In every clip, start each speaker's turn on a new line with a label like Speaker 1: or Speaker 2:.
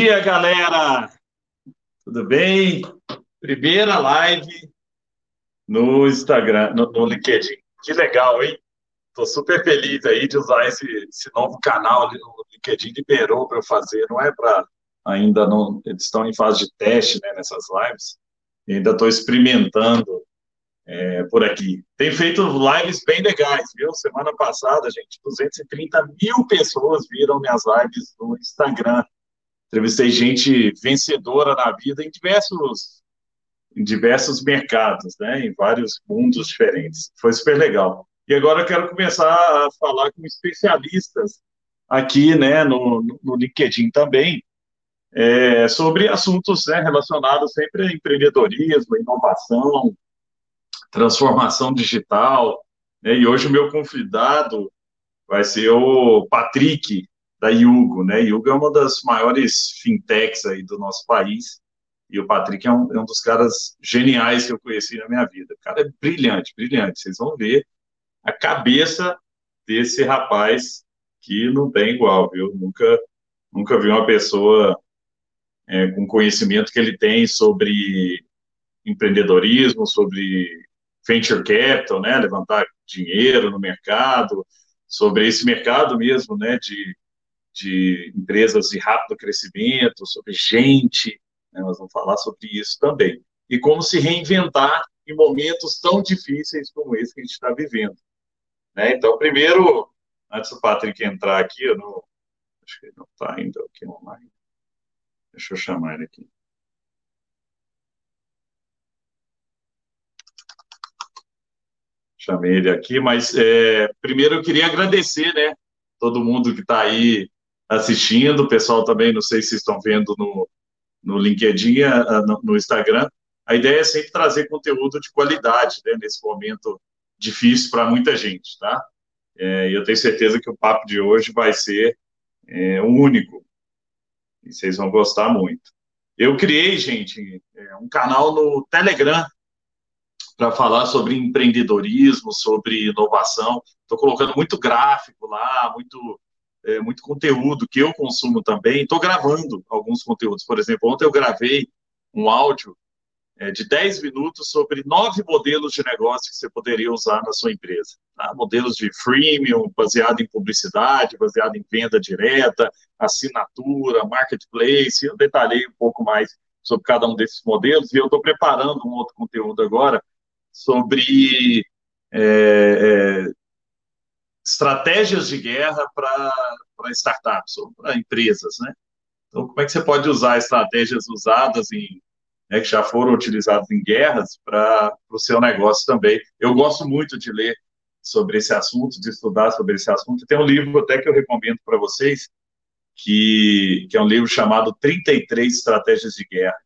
Speaker 1: dia, galera! Tudo bem? Primeira live no Instagram, no, no LinkedIn. Que legal, hein? Estou super feliz aí de usar esse, esse novo canal ali no LinkedIn, liberou para eu fazer, não é para ainda não, eles estão em fase de teste né, nessas lives, e ainda estou experimentando é, por aqui. Tem feito lives bem legais, viu? Semana passada, gente, 230 mil pessoas viram minhas lives no Instagram. Entrevistei gente vencedora na vida em diversos, em diversos mercados, né? Em vários mundos diferentes. Foi super legal. E agora eu quero começar a falar com especialistas aqui, né, no, no LinkedIn também, é, sobre assuntos né, relacionados sempre a empreendedorismo, inovação, transformação digital. Né? E hoje o meu convidado vai ser o Patrick, da Yugo. Né? Yugo é uma das maiores fintechs aí do nosso país. E o Patrick é um, é um dos caras geniais que eu conheci na minha vida. O cara é brilhante, brilhante. Vocês vão ver a cabeça desse rapaz que não tem igual, viu? Nunca, nunca vi uma pessoa é, com conhecimento que ele tem sobre empreendedorismo, sobre venture capital, né, levantar dinheiro no mercado, sobre esse mercado mesmo, né, de, de empresas de rápido crescimento, sobre gente, né, nós vamos falar sobre isso também. E como se reinventar em momentos tão difíceis como esse que a gente está vivendo. Né? Então, primeiro, antes do Patrick entrar aqui, eu não, acho que ele não está ainda aqui online. Deixa eu chamar ele aqui. chamei ele aqui, mas é, primeiro eu queria agradecer, né, todo mundo que está aí assistindo, o pessoal também, não sei se estão vendo no, no LinkedIn, no, no Instagram, a ideia é sempre trazer conteúdo de qualidade, né, nesse momento difícil para muita gente, tá? É, eu tenho certeza que o papo de hoje vai ser é, único, e vocês vão gostar muito. Eu criei, gente, é, um canal no Telegram, para falar sobre empreendedorismo, sobre inovação. Estou colocando muito gráfico lá, muito, é, muito conteúdo que eu consumo também. Estou gravando alguns conteúdos. Por exemplo, ontem eu gravei um áudio é, de 10 minutos sobre nove modelos de negócio que você poderia usar na sua empresa. Tá? Modelos de freemium, baseado em publicidade, baseado em venda direta, assinatura, marketplace. Eu detalhei um pouco mais sobre cada um desses modelos e eu estou preparando um outro conteúdo agora sobre é, é, estratégias de guerra para startups ou para empresas, né? Então, como é que você pode usar estratégias usadas em né, que já foram utilizadas em guerras para o seu negócio também? Eu gosto muito de ler sobre esse assunto, de estudar sobre esse assunto. Tem um livro até que eu recomendo para vocês, que, que é um livro chamado 33 Estratégias de Guerra.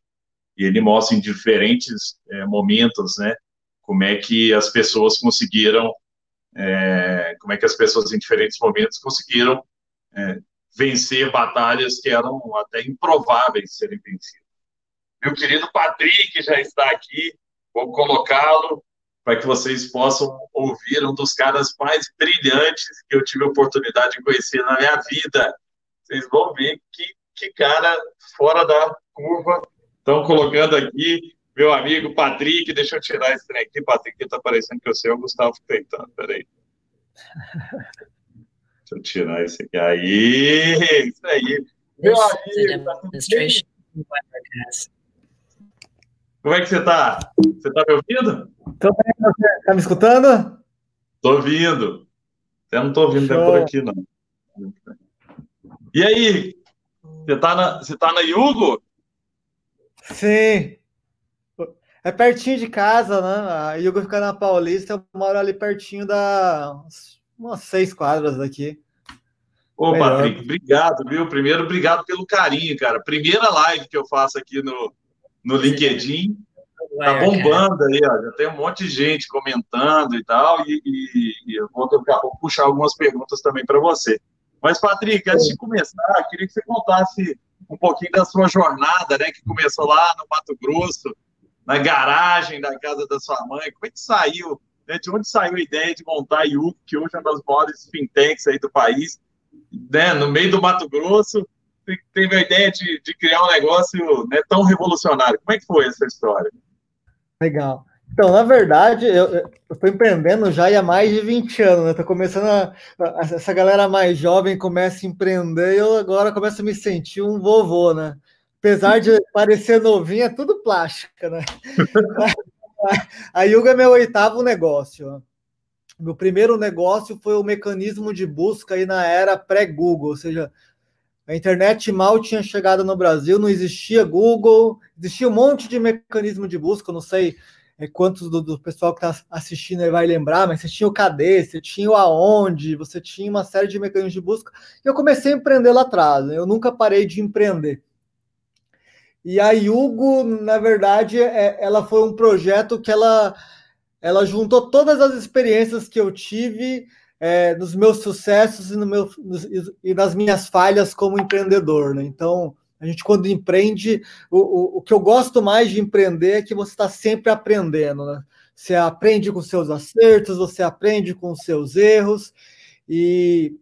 Speaker 1: E ele mostra em diferentes é, momentos, né, como é que as pessoas conseguiram, é, como é que as pessoas em diferentes momentos conseguiram é, vencer batalhas que eram até improváveis de serem vencidas. Meu querido Patrick já está aqui, vou colocá-lo para que vocês possam ouvir um dos caras mais brilhantes que eu tive a oportunidade de conhecer na minha vida. Vocês vão ver que, que cara fora da curva. Estão colocando aqui meu amigo Patrick, deixa eu tirar esse trem aqui, Patrick, que tá parecendo que eu sei o Gustavo Feitano, peraí. Deixa eu tirar esse aqui. Aí, isso aí. Meu amigo, tá Como é que você tá? Você tá me ouvindo?
Speaker 2: Tô bem, você tá me escutando?
Speaker 1: Tô ouvindo. Até não tô ouvindo por aqui, não. E aí? Você tá na, você tá na Yugo?
Speaker 2: Sim. É pertinho de casa, né? A Yugo fica na Paulista, eu moro ali pertinho da. umas seis quadras daqui.
Speaker 1: Ô, Melhor. Patrick, obrigado, viu? Primeiro, obrigado pelo carinho, cara. Primeira live que eu faço aqui no, no LinkedIn. Tá bombando aí, ó. Já tem um monte de gente comentando e tal. E, e, e eu vou, vou puxar algumas perguntas também para você. Mas, Patrick, antes de começar, queria que você contasse um pouquinho da sua jornada, né? Que começou lá no Mato Grosso na garagem da casa da sua mãe? Como é que saiu? Né? De onde saiu a ideia de montar a Yuko, que hoje é uma das maiores fintechs aí do país, né? no meio do Mato Grosso? teve a ideia de, de criar um negócio né, tão revolucionário? Como é que foi essa história?
Speaker 2: Legal. Então, na verdade, eu estou empreendendo já há mais de 20 anos, né? Estou começando a, a, Essa galera mais jovem começa a empreender e eu agora começo a me sentir um vovô, né? Apesar de parecer novinho, é tudo plástica, né? a Yuga é meu oitavo negócio. Meu primeiro negócio foi o mecanismo de busca aí na era pré-Google, ou seja, a internet mal tinha chegado no Brasil, não existia Google, existia um monte de mecanismo de busca, não sei é, quantos do, do, pessoal que está assistindo vai lembrar, mas você tinha o Cadê, você tinha o Aonde, você tinha uma série de mecanismos de busca. E eu comecei a empreender lá atrás, né? eu nunca parei de empreender. E a Yugo, na verdade, é, ela foi um projeto que ela, ela juntou todas as experiências que eu tive é, nos meus sucessos e, no meu, nos, e nas minhas falhas como empreendedor. Né? Então, a gente, quando empreende, o, o, o que eu gosto mais de empreender é que você está sempre aprendendo. Né? Você aprende com seus acertos, você aprende com seus erros. E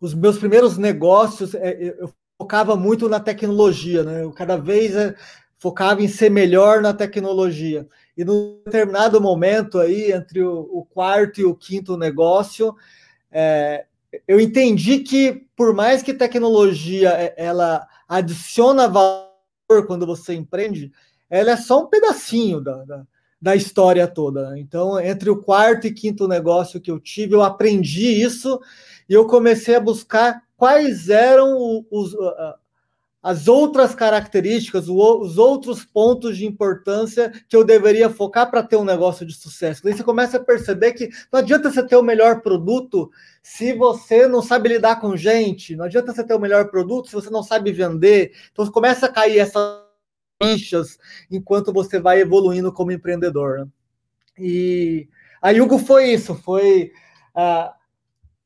Speaker 2: os meus primeiros negócios, é, eu focava muito na tecnologia, né? Eu cada vez é, focava em ser melhor na tecnologia. E num determinado momento aí, entre o, quarto e o quinto negócio, é, eu entendi que por mais que tecnologia é, ela adiciona valor quando você empreende, ela é só um pedacinho da, da, da história toda. Então, entre o quarto e quinto negócio que eu tive, eu aprendi isso e eu comecei a buscar quais eram os, as outras características, os outros pontos de importância que eu deveria focar para ter um negócio de sucesso. Daí você começa a perceber que não adianta você ter o melhor produto se você não sabe lidar com gente, não adianta você ter o melhor produto se você não sabe vender. Então começa a cair essas fichas enquanto você vai evoluindo como empreendedor. Né? E a Yugo foi isso, foi uh,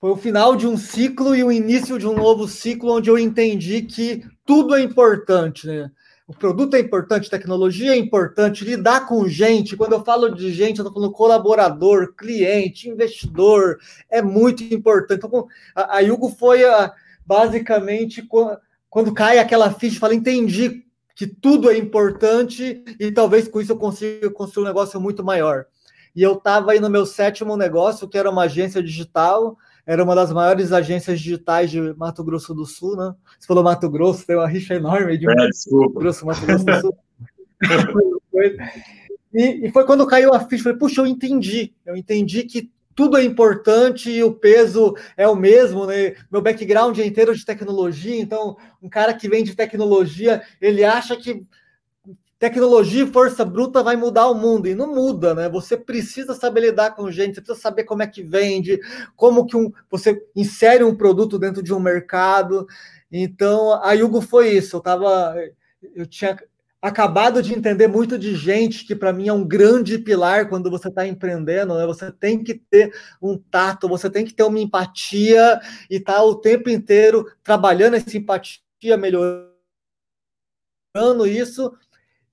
Speaker 2: foi o final de um ciclo e o início de um novo ciclo onde eu entendi que tudo é importante, né? O produto é importante, tecnologia é importante, lidar com gente. Quando eu falo de gente, eu estou falando colaborador, cliente, investidor, é muito importante. Então, a, a Yugo foi a, basicamente quando cai aquela ficha, fala, entendi que tudo é importante e talvez com isso eu consiga construir um negócio muito maior. E eu estava aí no meu sétimo negócio, que era uma agência digital, era uma das maiores agências digitais de Mato Grosso do Sul, né? Você falou Mato Grosso, tem uma rixa enorme de
Speaker 1: é, Mato
Speaker 2: Grosso, Mato Grosso do Sul. e, e, foi quando caiu a ficha, falei, puxa, eu entendi, eu entendi que tudo é importante e o peso é o mesmo, né? Meu background é inteiro de tecnologia, então um cara que vem de tecnologia, ele acha que tecnologia e força bruta vai mudar o mundo e não muda, né? Você precisa saber lidar com gente, você precisa saber como é que vende, como que um, você insere um produto dentro de um mercado. Então, a Yugo foi isso. Eu tava, eu tinha acabado de entender muito de gente que para mim é um grande pilar quando você está empreendendo, né? Você tem que ter um tato, você tem que ter uma empatia e estar tá o tempo inteiro trabalhando essa empatia, melhorando isso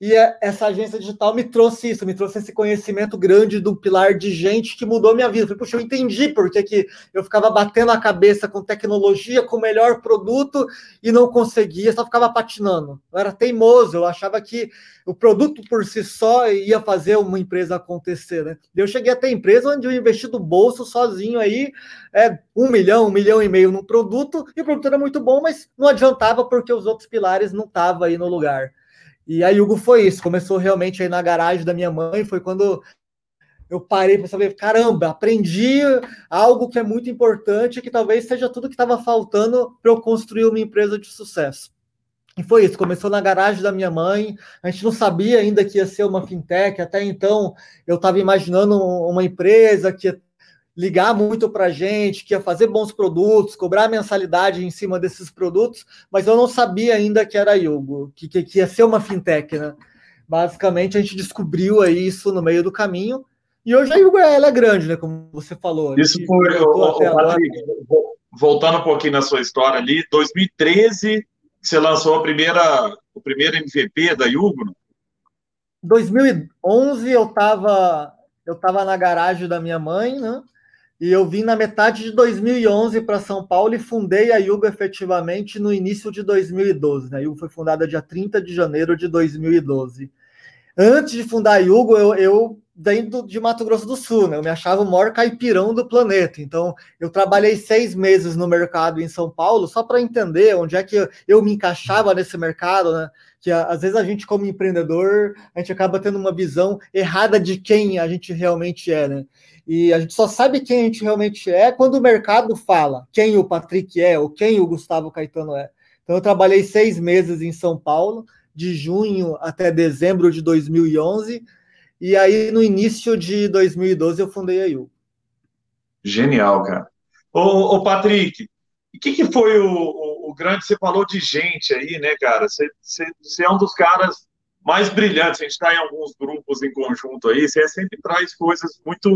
Speaker 2: e é, essa agência digital me trouxe isso, me trouxe esse conhecimento grande do pilar de gente que mudou minha vida. Puxa, eu entendi porque que eu ficava batendo a cabeça com tecnologia, com o melhor produto e não conseguia, só ficava patinando. Eu era teimoso, eu achava que o produto por si só ia fazer uma empresa acontecer. Né? Eu cheguei até empresa onde eu investi do bolso sozinho aí é, um milhão, um milhão e meio num produto, e o produto era muito bom, mas não adiantava porque os outros pilares não estavam aí no lugar. E a Yugo foi isso, começou realmente aí na garagem da minha mãe, foi quando eu parei para saber, caramba, aprendi algo que é muito importante, que talvez seja tudo que estava faltando para eu construir uma empresa de sucesso. E foi isso, começou na garagem da minha mãe, a gente não sabia ainda que ia ser uma fintech, até então eu estava imaginando uma empresa que ia ligar muito para a gente, que ia fazer bons produtos, cobrar mensalidade em cima desses produtos, mas eu não sabia ainda que era Yugo, que, que, que ia ser uma fintech, né? Basicamente, a gente descobriu aí isso no meio do caminho, e hoje a Yugo ela é grande, né? Como você falou.
Speaker 1: Isso foi, Patrick, voltando um pouquinho na sua história ali, 2013 você lançou a primeira, o primeiro MVP da Yugo?
Speaker 2: 2011 eu estava eu tava na garagem da minha mãe, né? E eu vim na metade de 2011 para São Paulo e fundei a Yugo efetivamente no início de 2012. Né? A Yugo foi fundada dia 30 de janeiro de 2012. Antes de fundar a Yugo, eu, eu venho de Mato Grosso do Sul, né? Eu me achava o maior caipirão do planeta. Então, eu trabalhei seis meses no mercado em São Paulo só para entender onde é que eu, eu me encaixava nesse mercado, né? Que às vezes a gente, como empreendedor, a gente acaba tendo uma visão errada de quem a gente realmente é, né? E a gente só sabe quem a gente realmente é quando o mercado fala quem o Patrick é ou quem o Gustavo Caetano é. Então, eu trabalhei seis meses em São Paulo, de junho até dezembro de 2011, e aí no início de 2012 eu fundei a IU.
Speaker 1: Genial, cara. Ô, ô Patrick, o que, que foi o, o, o, grande. Você falou de gente aí, né, cara? Você, você, você é um dos caras mais brilhantes. A gente está em alguns grupos em conjunto aí. Você sempre traz coisas muito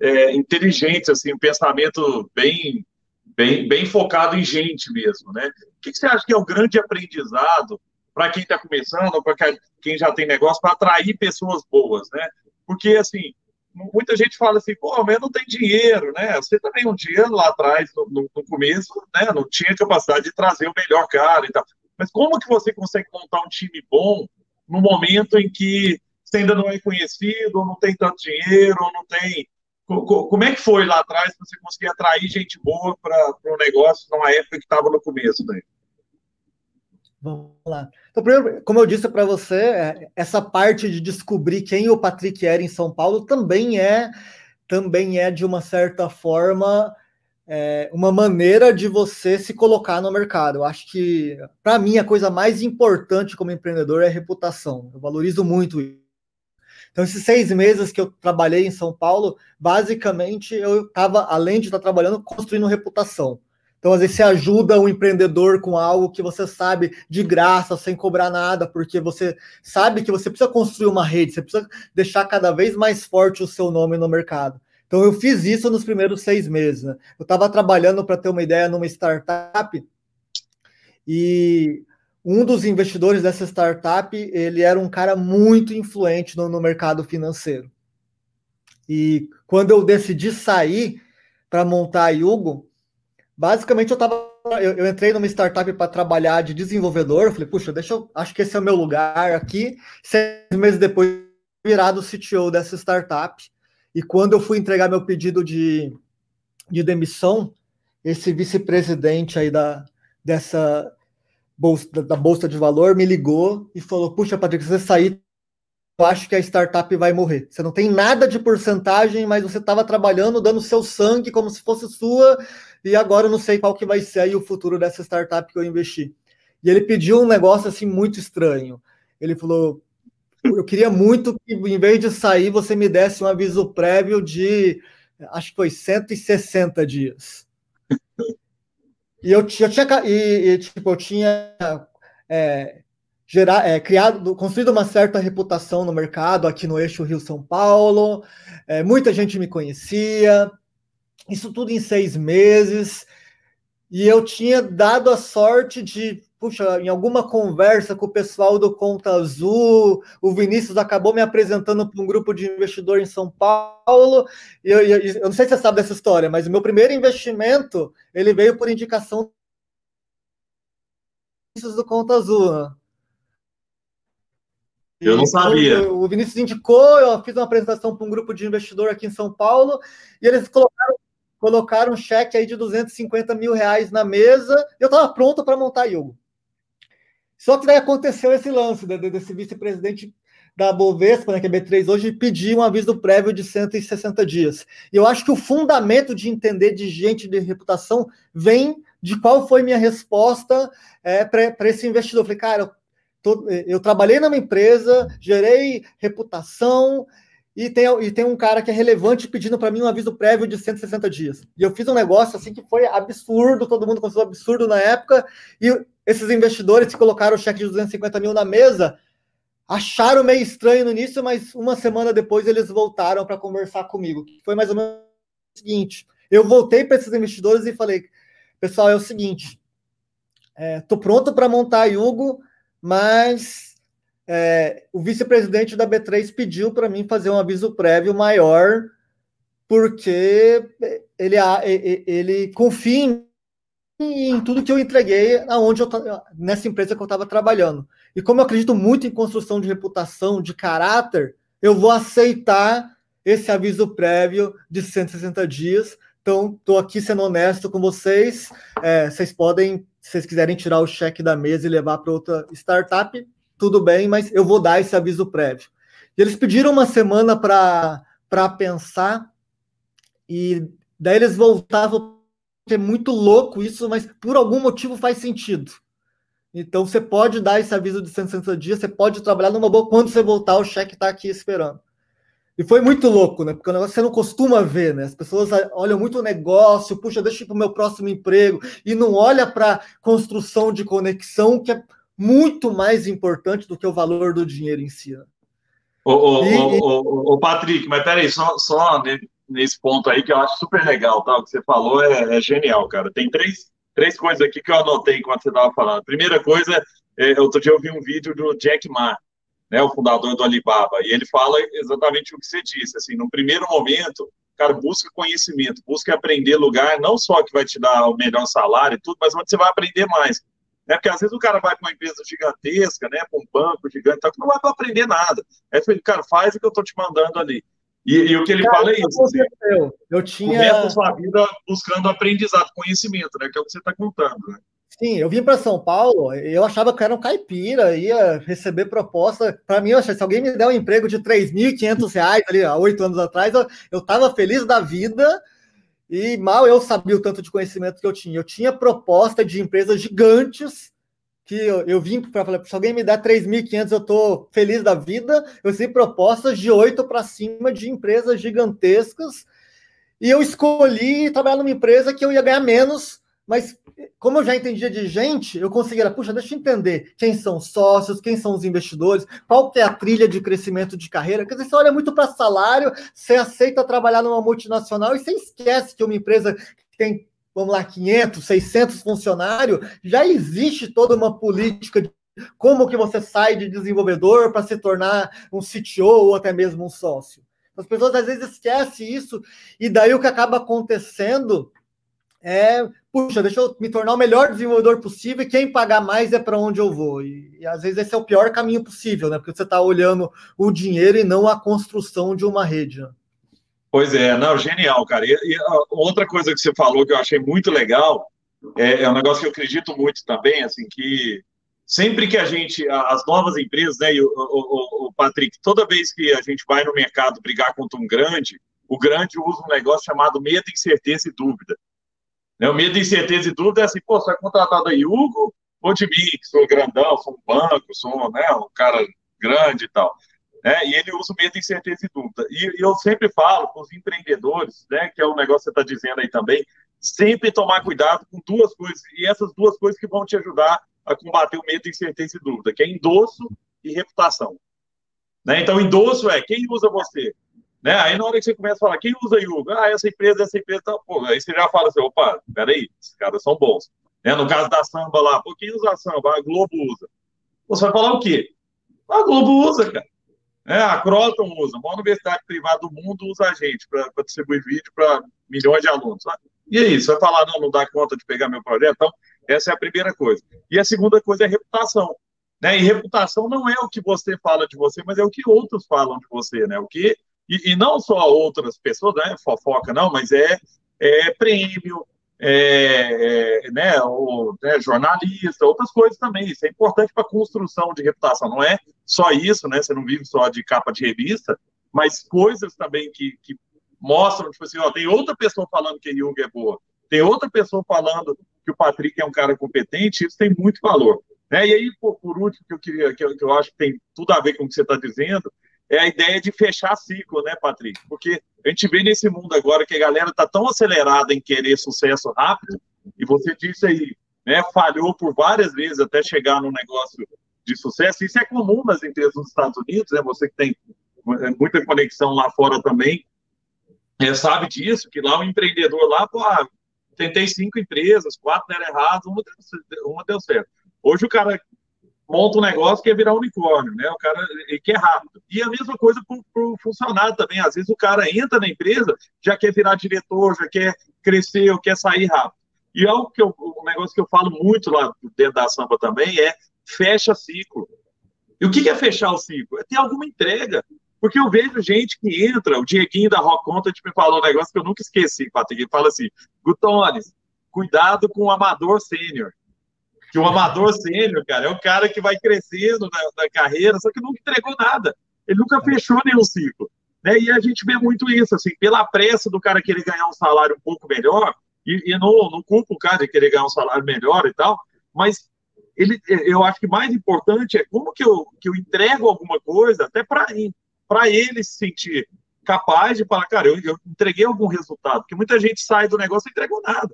Speaker 1: é, inteligente, assim, um pensamento bem, bem, bem focado em gente mesmo, né? O que, que você acha que é o grande aprendizado para quem está começando, para quem já tem negócio, para atrair pessoas boas, né? Porque, assim, muita gente fala assim, pô, mas não tem dinheiro, né? Você também um dia lá atrás, no, no, começo, né, não tinha capacidade de trazer o melhor cara e tal. Mas como que você consegue montar um time bom no momento em que você ainda não é conhecido, ou não tem tanto dinheiro, ou não tem como é que foi lá atrás para você conseguir atrair gente boa para o negócio numa época que estava no começo daí?
Speaker 2: Vamos lá. Então, primeiro, como eu disse para você, é, essa parte de descobrir quem o Patrick era em São Paulo também é também é de uma certa forma é, uma maneira de você se colocar no mercado. Eu acho que para mim a coisa mais importante como empreendedor é reputação. Eu valorizo muito isso. Então, esses seis meses que eu trabalhei em São Paulo, basicamente eu estava, além de estar trabalhando, construindo reputação. Então, às vezes, você ajuda o empreendedor com algo que você sabe de graça, sem cobrar nada, porque você sabe que você precisa construir uma rede, você precisa deixar cada vez mais forte o seu nome no mercado. Então, eu fiz isso nos primeiros seis meses. Né? Eu estava trabalhando, para ter uma ideia, numa startup e um dos investidores dessa startup, ele era um cara muito influente no, no mercado financeiro. E quando eu decidi sair para montar a Yugo, basicamente eu tava eu, eu entrei numa startup para trabalhar de desenvolvedor, falei, puxa, deixa eu, acho que esse é o meu lugar aqui. Seis meses depois, virado CTO dessa startup. E quando eu fui entregar meu pedido de, de demissão, esse vice-presidente aí da, dessa, bolsa, da Bolsa de Valor me ligou e falou: Puxa, Patrick, se você sair, eu acho que a startup vai morrer. Você não tem nada de porcentagem, mas você estava trabalhando, dando seu sangue como se fosse sua, e agora eu não sei qual que vai ser aí o futuro dessa startup que eu investi. E ele pediu um negócio assim muito estranho. Ele falou: Eu queria muito que, em vez de sair, você me desse um aviso prévio de, acho que foi 160 dias. E eu, eu tinha, e, e, tipo, eu tinha é, gerar, é, criado, construído uma certa reputação no mercado aqui no eixo Rio-São Paulo. É, muita gente me conhecia. Isso tudo em seis meses. E eu tinha dado a sorte de puxa, em alguma conversa com o pessoal do Conta Azul, o Vinícius acabou me apresentando para um grupo de investidor em São Paulo. E eu, eu, eu, não sei se você sabe dessa história, mas o meu primeiro investimento ele veio por indicação do Conta Azul. Né?
Speaker 1: Eu não sabia.
Speaker 2: O, o Vinícius indicou, eu fiz uma apresentação para um grupo de investidor aqui em São Paulo, e eles colocaram, colocaram um cheque aí de 250 mil reais na mesa, e eu estava pronto para montar a Yogo. Só que daí aconteceu esse lance desse vice-presidente da Bovespa, né, que é B3 hoje, pedir um aviso prévio de 160 dias. E eu acho que o fundamento de entender de gente de reputação vem de qual foi minha resposta é, para esse investidor. Eu falei, cara, eu, tô, eu trabalhei numa empresa, gerei reputação, e tem, e tem um cara que é relevante pedindo para mim um aviso prévio de 160 dias. E eu fiz um negócio assim que foi absurdo, todo mundo considerou absurdo na época, e esses investidores que colocaram o cheque de 250 mil na mesa acharam meio estranho no início, mas uma semana depois eles voltaram para conversar comigo. Foi mais ou menos o seguinte: eu voltei para esses investidores e falei, pessoal, é o seguinte, é, pronto para montar a Yugo, mas é, o vice-presidente da B3 pediu para mim fazer um aviso prévio maior porque ele, ele confia em tudo que eu entreguei aonde eu, nessa empresa que eu estava trabalhando. E como eu acredito muito em construção de reputação, de caráter, eu vou aceitar esse aviso prévio de 160 dias. Então, estou aqui sendo honesto com vocês. É, vocês podem, se vocês quiserem tirar o cheque da mesa e levar para outra startup, tudo bem, mas eu vou dar esse aviso prévio. E eles pediram uma semana para pensar, e daí eles voltavam. É muito louco isso, mas por algum motivo faz sentido. Então você pode dar esse aviso de 160 dias, você pode trabalhar numa boa. Quando você voltar, o cheque está aqui esperando. E foi muito louco, né? Porque o negócio você não costuma ver, né? As pessoas olham muito o negócio, puxa, deixa para o meu próximo emprego, e não olha para construção de conexão, que é muito mais importante do que o valor do dinheiro em si. Né?
Speaker 1: Ô, ô, e, ô, ô, Patrick, mas peraí, só, só nesse ponto aí que eu acho super legal, tá? O que você falou é, é genial, cara. Tem três, três coisas aqui que eu anotei enquanto você estava falando. Primeira coisa, é, outro dia eu vi um vídeo do Jack Ma, né, o fundador do Alibaba, e ele fala exatamente o que você disse, assim, no primeiro momento, cara, busca conhecimento, busca aprender lugar, não só que vai te dar o melhor salário e tudo, mas onde você vai aprender mais. Né? Porque às vezes o cara vai para uma empresa gigantesca, né, para um banco gigante, então, não vai para aprender nada. Aí ele, cara, faz o que eu estou te mandando ali. E, e, o que ele cara, fala é isso. Assim,
Speaker 2: eu tinha.
Speaker 1: Começa a sua vida buscando aprendizado, conhecimento, né? Que é o que você está contando, né?
Speaker 2: Sim, eu vim para São Paulo, eu achava que era um caipira, ia receber proposta. Para mim, eu achei, se alguém me der um emprego de R$ 3.500 ali, há oito anos atrás, eu estava feliz da vida e mal eu sabia o tanto de conhecimento que eu tinha. Eu tinha proposta de empresas gigantes que eu, eu vim para falar, se alguém me der 3.500, eu estou feliz da vida. Eu recebi propostas de oito para cima de empresas gigantescas e eu escolhi trabalhar numa empresa que eu ia ganhar menos mas como eu já entendia de gente, eu conseguia, puxa, deixa eu entender quem são os sócios, quem são os investidores, qual que é a trilha de crescimento de carreira. Quer dizer, você olha muito para salário, você aceita trabalhar numa multinacional e você esquece que uma empresa que tem, vamos lá, 500, 600 funcionários, já existe toda uma política de como que você sai de desenvolvedor para se tornar um CTO ou até mesmo um sócio. As pessoas às vezes esquecem isso, e daí o que acaba acontecendo é, puxa, deixa eu me tornar o melhor desenvolvedor possível e quem pagar mais é para onde eu vou. E, e, às vezes esse é o pior caminho possível, né? Porque você está olhando o dinheiro e não a construção de uma rede. Né?
Speaker 1: Pois é, não, genial, cara. E, e outra coisa que você falou que eu achei muito legal é, é, um negócio que eu acredito muito também, assim, que sempre que a gente, as novas empresas, né, e o, o, o Patrick, toda vez que a gente vai no mercado brigar contra um grande, o grande usa um negócio chamado medo, incerteza e dúvida. Né? O medo incerteza e dúvida é assim, pô, você vai contratar da Hugo ou de mim, que sou grandão, sou um banco, sou né, um cara grande e tal. Né? E ele usa o medo incerteza e dúvida. E, e eu sempre falo para os empreendedores, né, que é o negócio que você está dizendo aí também, sempre tomar cuidado com duas coisas, e essas duas coisas que vão te ajudar a combater o medo incerteza e dúvida, que é endosso e reputação. Né? Então, endosso é quem usa você? Né? Aí na hora que você começa a falar, quem usa Yuga? Ah, essa empresa, essa empresa, tá, pô, aí você já fala assim, opa, peraí, esses caras são bons. Né? No caso da samba lá, pô, quem usa a samba? A Globo usa. Você vai falar o quê? A Globo usa, cara. É, a Croton usa, a maior universidade privada do mundo usa a gente para distribuir vídeo para milhões de alunos. E aí, você vai falar, não, não dá conta de pegar meu projeto? Então, essa é a primeira coisa. E a segunda coisa é reputação. Né? E reputação não é o que você fala de você, mas é o que outros falam de você, né? O que e, e não só outras pessoas, né, fofoca não, mas é, é prêmio, é, é, né, o, né, jornalista, outras coisas também. Isso é importante para a construção de reputação. Não é só isso, né? Você não vive só de capa de revista, mas coisas também que, que mostram, tipo assim, ó, tem outra pessoa falando que a Jung é boa, tem outra pessoa falando que o Patrick é um cara competente, isso tem muito valor. Né? E aí, por, por último, que eu queria, que eu, que eu acho que tem tudo a ver com o que você está dizendo, é a ideia de fechar ciclo, né, Patrick? Porque a gente vê nesse mundo agora que a galera está tão acelerada em querer sucesso rápido, e você disse aí, né, falhou por várias vezes até chegar num negócio de sucesso. Isso é comum nas empresas dos Estados Unidos, né? Você que tem é, muita conexão lá fora também, é, sabe disso, que lá o empreendedor lá, pô, ah, tentei cinco empresas, quatro deram errado, uma deu, uma deu certo. Hoje o cara monta um negócio que é virar unicórnio, né? O cara que é rápido. E a mesma coisa para o funcionário também. Às vezes o cara entra na empresa, já quer virar diretor, já quer crescer, ou quer sair rápido. E algo que eu, um negócio que eu falo muito lá dentro da Sampa também é fecha ciclo. E o que é fechar o ciclo? É ter alguma entrega. Porque eu vejo gente que entra, o Dieguinho da Rock Content me falou um negócio que eu nunca esqueci, Patrick. Ele fala assim: Gutones, cuidado com o amador sênior. Que o amador sênior, cara, é o cara que vai crescendo na, na, carreira, só que nunca entregou nada. Ele nunca fechou nenhum ciclo. Né? E a gente vê muito isso, assim, pela pressa do cara querer ganhar um salário um pouco melhor, e, e não, não culpa o cara de querer ganhar um salário melhor e tal, mas ele, eu acho que mais importante é como que eu, que eu entrego alguma coisa, até para ele se sentir capaz de falar, cara, eu, eu, entreguei algum resultado, porque muita gente sai do negócio e entregou nada.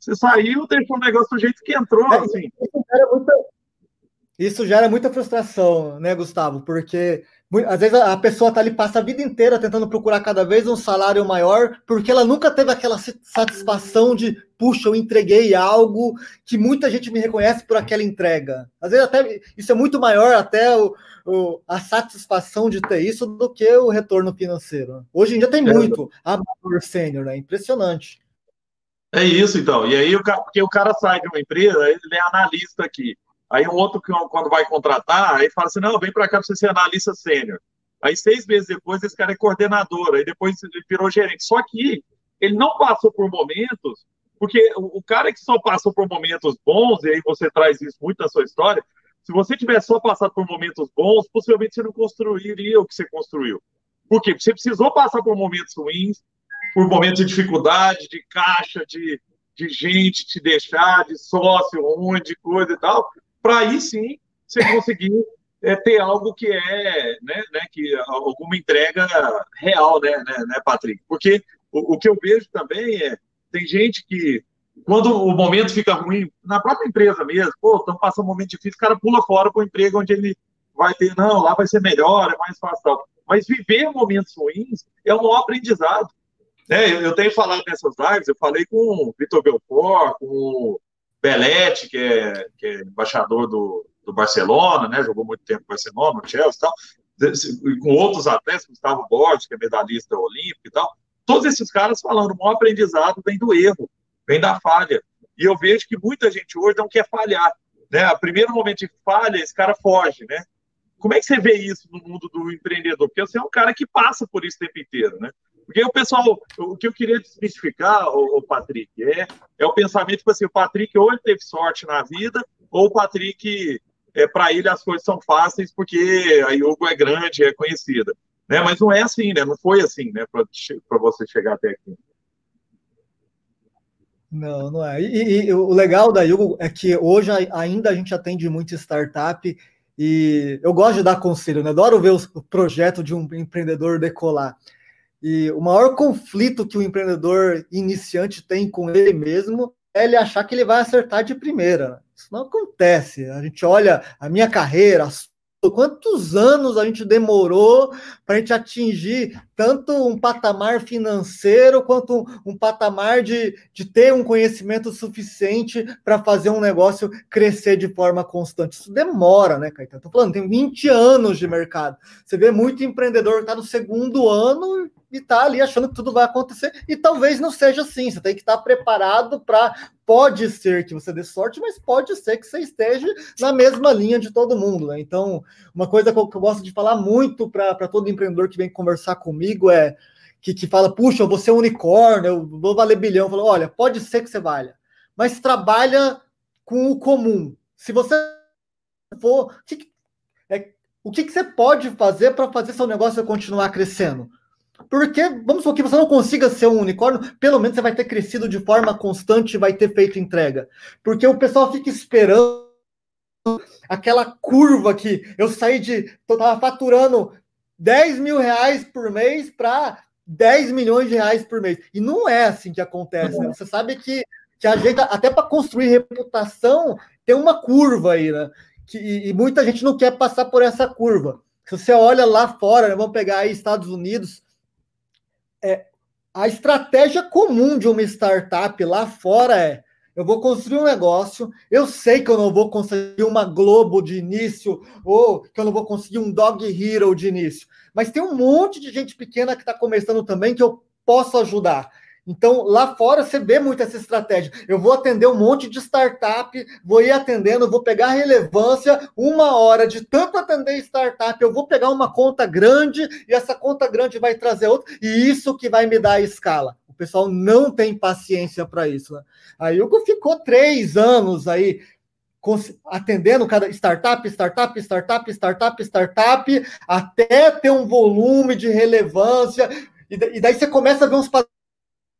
Speaker 1: Você saiu, deixou o negócio do jeito que entrou, é, assim.
Speaker 2: Isso gera, muita, isso gera muita frustração, né, Gustavo? Porque às vezes a pessoa tá ali, passa a vida inteira tentando procurar cada vez um salário maior, porque ela nunca teve aquela satisfação de, puxa, eu entreguei algo que muita gente me reconhece por aquela entrega. Às vezes até isso é muito maior até o, o a satisfação de ter isso do que o retorno financeiro. Hoje em dia tem muito amador sênior, né? Impressionante.
Speaker 1: É isso, então. E aí, porque o cara sai de uma empresa, ele é analista aqui. Aí o outro, quando vai contratar, aí fala assim, não, vem para cá para você ser analista sênior. Aí seis meses depois, esse cara é coordenador, aí depois ele virou gerente. Só que ele não passou por momentos, porque o, cara que só passou por momentos bons, e aí você traz isso muito na sua história, se você tivesse só passado por momentos bons, possivelmente você não construiria o que você construiu. Por quê? Porque você precisou passar por momentos ruins, por momentos de dificuldade, de caixa, de, de gente te deixar, de sócio ruim, de coisa e tal, para aí sim você conseguir é, ter algo que é, né, né, que alguma entrega real, né, né, né Patrick? Porque o, o, que eu vejo também é, tem gente que, quando o momento fica ruim, na própria empresa mesmo, pô, estão passando um momento difícil, o cara pula fora para o emprego onde ele vai ter, não, lá vai ser melhor, é mais fácil tal. Mas viver momentos ruins é um aprendizado. Né? Eu, eu tenho falado nessas lives, eu falei com o Vitor Belfort, com o Belete, que é, que é embaixador do, do Barcelona, né? Jogou muito tempo no Barcelona, no Chelsea e tal, com outros atletas, Gustavo Borges, que é medalhista olímpico e tal. Todos esses caras falando, o maior aprendizado vem do erro, vem da falha. E eu vejo que muita gente hoje não quer falhar. Né? Primeiro momento de falha, esse cara foge, né? Como é que você vê isso no mundo do empreendedor? Porque você é um cara que passa por isso o tempo inteiro, né? Porque o pessoal, o que eu queria desmistificar, o, o Patrick, é, é o pensamento, tipo assim, o Patrick ou ele teve sorte na vida, ou o Patrick, é, para ele as coisas são fáceis porque a Yugo é grande, é conhecida. Né? Mas não é assim, né? Não foi assim, né? Para você chegar até aqui.
Speaker 2: Não, não é. E, e, o legal da Yugo é que hoje ainda a gente atende muito startup e eu gosto de dar conselho, né? Adoro ver o projeto de um empreendedor decolar. E o maior conflito que o empreendedor iniciante tem com ele mesmo é ele achar que ele vai acertar de primeira. Isso não acontece. A gente olha a minha carreira, quantos anos a gente demorou para a gente atingir tanto um patamar financeiro quanto um, patamar de, de ter um conhecimento suficiente para fazer um negócio crescer de forma constante. Isso demora, né, Caetano? Estou falando, tem 20 anos de mercado. Você vê muito empreendedor que está no segundo ano e está ali achando que tudo vai acontecer. E talvez não seja assim. Você tem que estar preparado para. Pode ser que você dê sorte, mas pode ser que você esteja na mesma linha de todo mundo. Né? Então, uma coisa que eu, gosto de falar muito para todo empreendedor que vem conversar comigo é que, que fala: puxa, eu vou ser um unicórnio, eu vou valer bilhão. Eu falo: olha, pode ser que você valha, mas trabalha com o comum. Se você for. Que, é, o que, que você pode fazer para fazer seu negócio continuar crescendo? Porque, vamos supor que você não consiga ser um unicórnio, pelo menos você vai ter crescido de forma constante e vai ter feito entrega. Porque o pessoal fica esperando aquela curva que eu saí de. Eu tava faturando 10 mil reais por mês para 10 milhões de reais por mês. E não é assim que acontece. Né? Você sabe que, que a gente, até para construir reputação, tem uma curva aí, né? Que, e muita gente não quer passar por essa curva. Se você olha lá fora, né, vamos pegar aí Estados Unidos, é, a estratégia comum de uma startup lá fora é Eu vou construir um negócio. Eu sei que eu não vou conseguir uma Globo de início, ou que eu não vou conseguir um Dog Hero de início. Mas tem um monte de gente pequena que está começando também que eu posso ajudar. Então, lá fora você vê muito essa estratégia. Eu vou atender um monte de startup, vou ir atendendo, vou pegar relevância, uma hora de tanto atender startup, eu vou pegar uma conta grande e essa conta grande vai trazer outra, e isso que vai me dar a escala. O pessoal não tem paciência para isso. Né? A Hugo ficou três anos aí atendendo cada startup, startup, startup, startup, startup, até ter um volume de relevância. E daí você começa a ver uns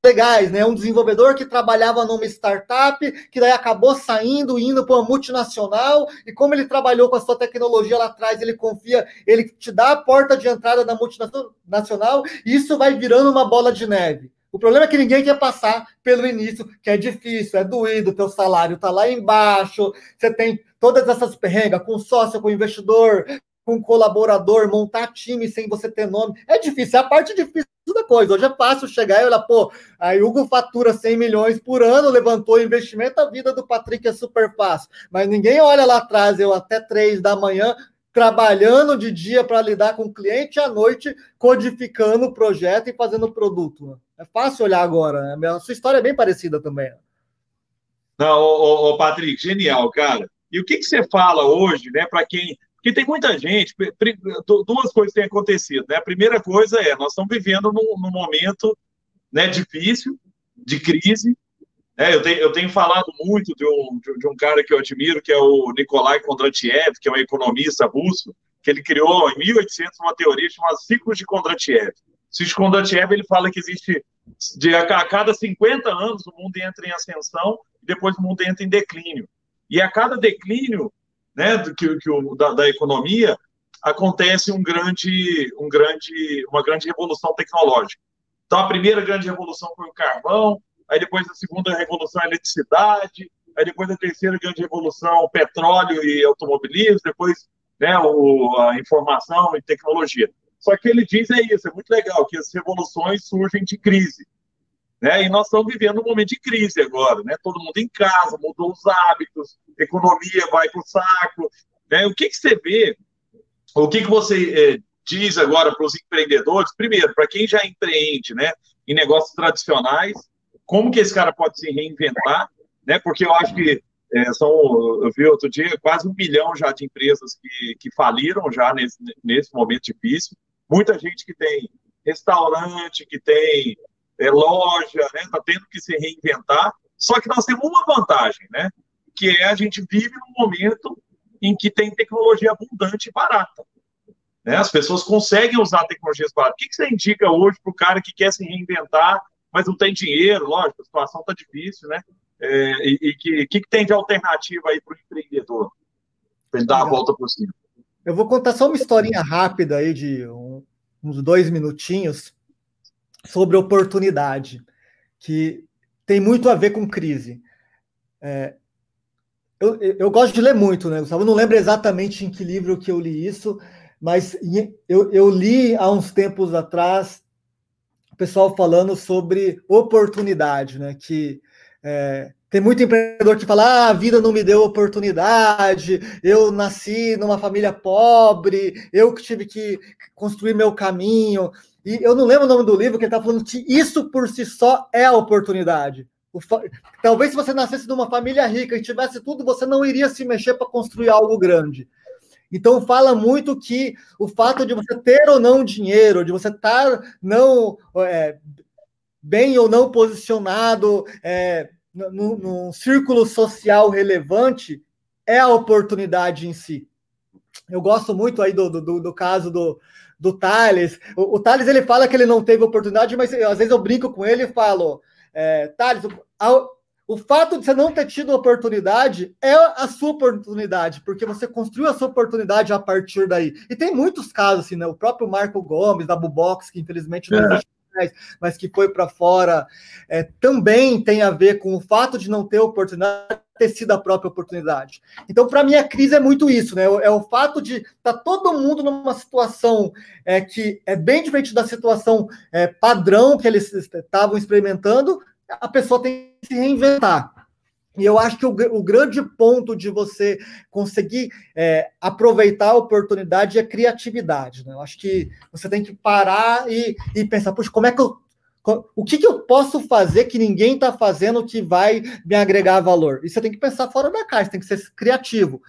Speaker 2: legais, né? Um desenvolvedor que trabalhava numa startup, que daí acabou saindo, indo para uma multinacional, e como ele trabalhou com a sua tecnologia lá atrás, ele confia, ele te dá a porta de entrada da multinacional, e isso vai virando uma bola de neve. O problema é que ninguém quer passar pelo início, que é difícil, é doído, teu salário está lá embaixo, você tem todas essas perrengas com sócio, com investidor, com colaborador, montar time sem você ter nome. É difícil, é a parte difícil da coisa. Hoje é fácil chegar e olhar, pô, a Hugo fatura 100 milhões por ano, levantou o investimento, a vida do Patrick é super fácil. Mas ninguém olha lá atrás, eu até três da manhã, trabalhando de dia para lidar com o cliente, à noite codificando o projeto e fazendo o produto. É fácil olhar agora, né? A sua história é bem parecida também.
Speaker 1: Não, ô, ô, Patrick, genial, cara. E o que, que você fala hoje, né, para quem porque tem muita gente, duas coisas têm acontecido. Né? A primeira coisa é, nós estamos vivendo num, num momento né, difícil, de crise. Né? Eu, tenho, eu tenho falado muito de um, de um cara que eu admiro, que é o Nikolai Kondratiev, que é um economista russo, que ele criou em 1800 uma teoria chamada ciclos de Kondratiev. O ciclo de Kondratiev ele fala que existe de a cada 50 anos o mundo entra em ascensão e depois o mundo entra em declínio. E a cada declínio né, do que, que o, da, da, economia, acontece um grande, um grande, uma grande revolução tecnológica. Então, a primeira grande revolução foi o carvão, aí depois a segunda revolução a eletricidade, aí depois a terceira grande revolução petróleo e automobilismo, depois né, o, a informação e tecnologia. Só que ele diz é isso, é muito legal, que as revoluções surgem de crise. Né? E nós estamos vivendo um momento de crise agora, né? Todo mundo em casa, mudou os hábitos, economia vai para o saco. Né? O que, que você vê? O que, que você é, diz agora para os empreendedores? Primeiro, para quem já empreende né, em negócios tradicionais, como que esse cara pode se reinventar? Né? Porque eu acho que é, são, eu vi outro dia, quase um milhão já de empresas que, que faliram já nesse, nesse momento difícil. Muita gente que tem restaurante, que tem é, loja, né? Está tendo que se reinventar. Só que nós temos uma vantagem, né? Que é a gente vive num momento em que tem tecnologia abundante e barata. Né? As pessoas conseguem usar tecnologias baratas. O que, que você indica hoje para o cara que quer se reinventar, mas não tem dinheiro? Lógico, a situação está difícil, né? É, e, e que, que, que tem de alternativa aí para o empreendedor? Para ele dar a volta por cima.
Speaker 2: Eu vou contar só uma historinha rápida aí de um, uns dois minutinhos sobre oportunidade, que tem muito a ver com crise. É, eu, eu gosto de ler muito, né, Gustavo? Eu não lembro exatamente em que livro que eu li isso, mas eu, eu li há uns tempos atrás o pessoal falando sobre oportunidade, né? Que é, tem muito empreendedor que fala: ah, a vida não me deu oportunidade, eu nasci numa família pobre, eu que tive que construir meu caminho. E eu não lembro o nome do livro que ele está falando que isso por si só é a oportunidade. Fa... Talvez se você nascesse numa família rica e tivesse tudo, você não iria se mexer para construir algo grande. Então fala muito que o fato de você ter ou não dinheiro, de você estar não é, bem ou não posicionado é, num, num círculo social relevante, é a oportunidade em si. Eu gosto muito aí do, do, do caso do, do Thales. O, o Thales ele fala que ele não teve oportunidade, mas às vezes eu brinco com ele e falo, é, Thales, o, o fato de você não ter tido oportunidade é a sua oportunidade, porque você construiu a sua oportunidade a partir daí. E tem muitos casos, assim, né? O próprio Marco Gomes, da Bubox, que infelizmente não é. existe mas que foi para fora, é, também tem a ver com o fato de não ter oportunidade ter sido a própria oportunidade. Então, para mim, a crise é muito isso, né? É o fato de estar tá todo mundo numa situação é, que é bem diferente da situação é, padrão que eles estavam experimentando, a pessoa tem que se reinventar. E eu acho que o, o, grande ponto de você conseguir é, aproveitar a oportunidade é criatividade. Né? Eu acho que você tem que parar e, e pensar, puxa, como é que eu. O que, que eu posso fazer que ninguém está fazendo que vai me agregar valor? E você tem que pensar fora da caixa, tem que ser criativo.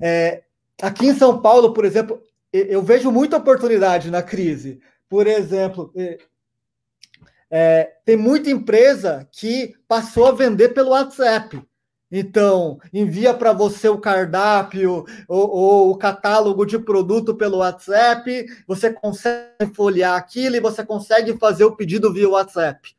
Speaker 2: É, aqui em São Paulo, por exemplo, eu vejo muita oportunidade na crise. Por exemplo, é, tem muita empresa que passou a vender pelo WhatsApp. Então, envia para você o cardápio ou, ou, o catálogo de produto pelo WhatsApp, você consegue folhear aquilo e você consegue fazer o pedido via WhatsApp.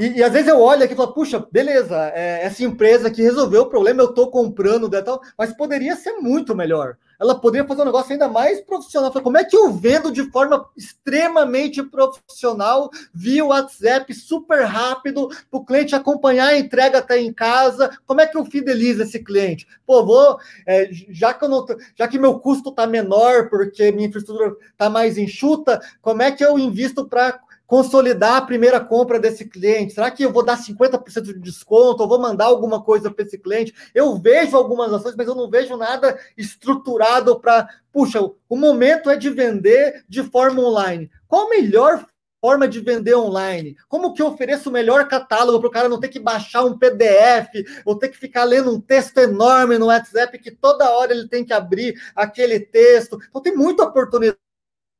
Speaker 2: E, e às vezes eu olho aqui e falo, puxa, beleza, é, essa empresa que resolveu o problema, eu estou comprando, mas poderia ser muito melhor ela poderia fazer um negócio ainda mais profissional. Como é que eu vendo de forma extremamente profissional via WhatsApp, super rápido, para o cliente acompanhar a entrega até em casa? Como é que eu fidelizo esse cliente? Pô, vou, é, já que eu não, já que meu custo está menor porque minha infraestrutura está mais enxuta, como é que eu invisto para consolidar a primeira compra desse cliente? Será que eu vou dar 50% de desconto? Ou vou mandar alguma coisa para esse cliente? Eu vejo algumas ações, mas eu não vejo nada estruturado para. Puxa, o momento é de vender de forma online. Qual a melhor forma de vender online? Como que eu ofereço o melhor catálogo para o cara não ter que baixar um PDF ou ter que ficar lendo um texto enorme no WhatsApp que toda hora ele tem que abrir aquele texto? Então tem muita oportunidade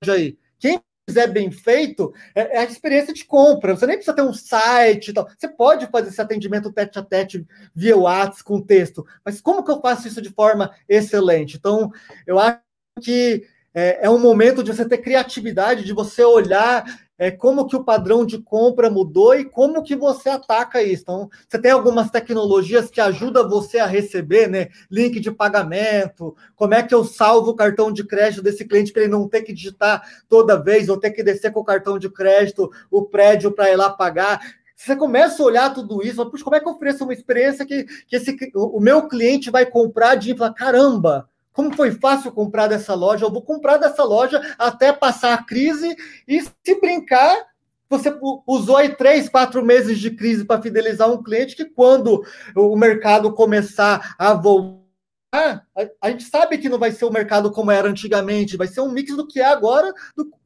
Speaker 2: aí. Quem fizer bem feito, é, é, a experiência de compra. Você nem precisa ter um site e tal. Você pode fazer esse atendimento tete a tete via WhatsApp com texto, mas como que eu faço isso de forma excelente? Então, eu acho que é, é um momento de você ter criatividade, de você olhar é, como que o padrão de compra mudou e como que você ataca isso. Então, você tem algumas tecnologias que ajudam você a receber, né? Link de pagamento, como é que eu salvo o cartão de crédito desse cliente para ele não ter que digitar toda vez ou ter que descer com o cartão de crédito o prédio para ir lá pagar. Você começa a olhar tudo isso, puxa, como é que eu ofereço uma experiência que, que esse, o meu cliente vai comprar de falar, caramba, como foi fácil comprar dessa loja, eu vou comprar dessa loja até passar a crise e se brincar, você usou aí três, quatro meses de crise para fidelizar um cliente que quando o mercado começar a voltar, a, gente sabe que não vai ser o mercado como era antigamente, vai ser um mix do que é agora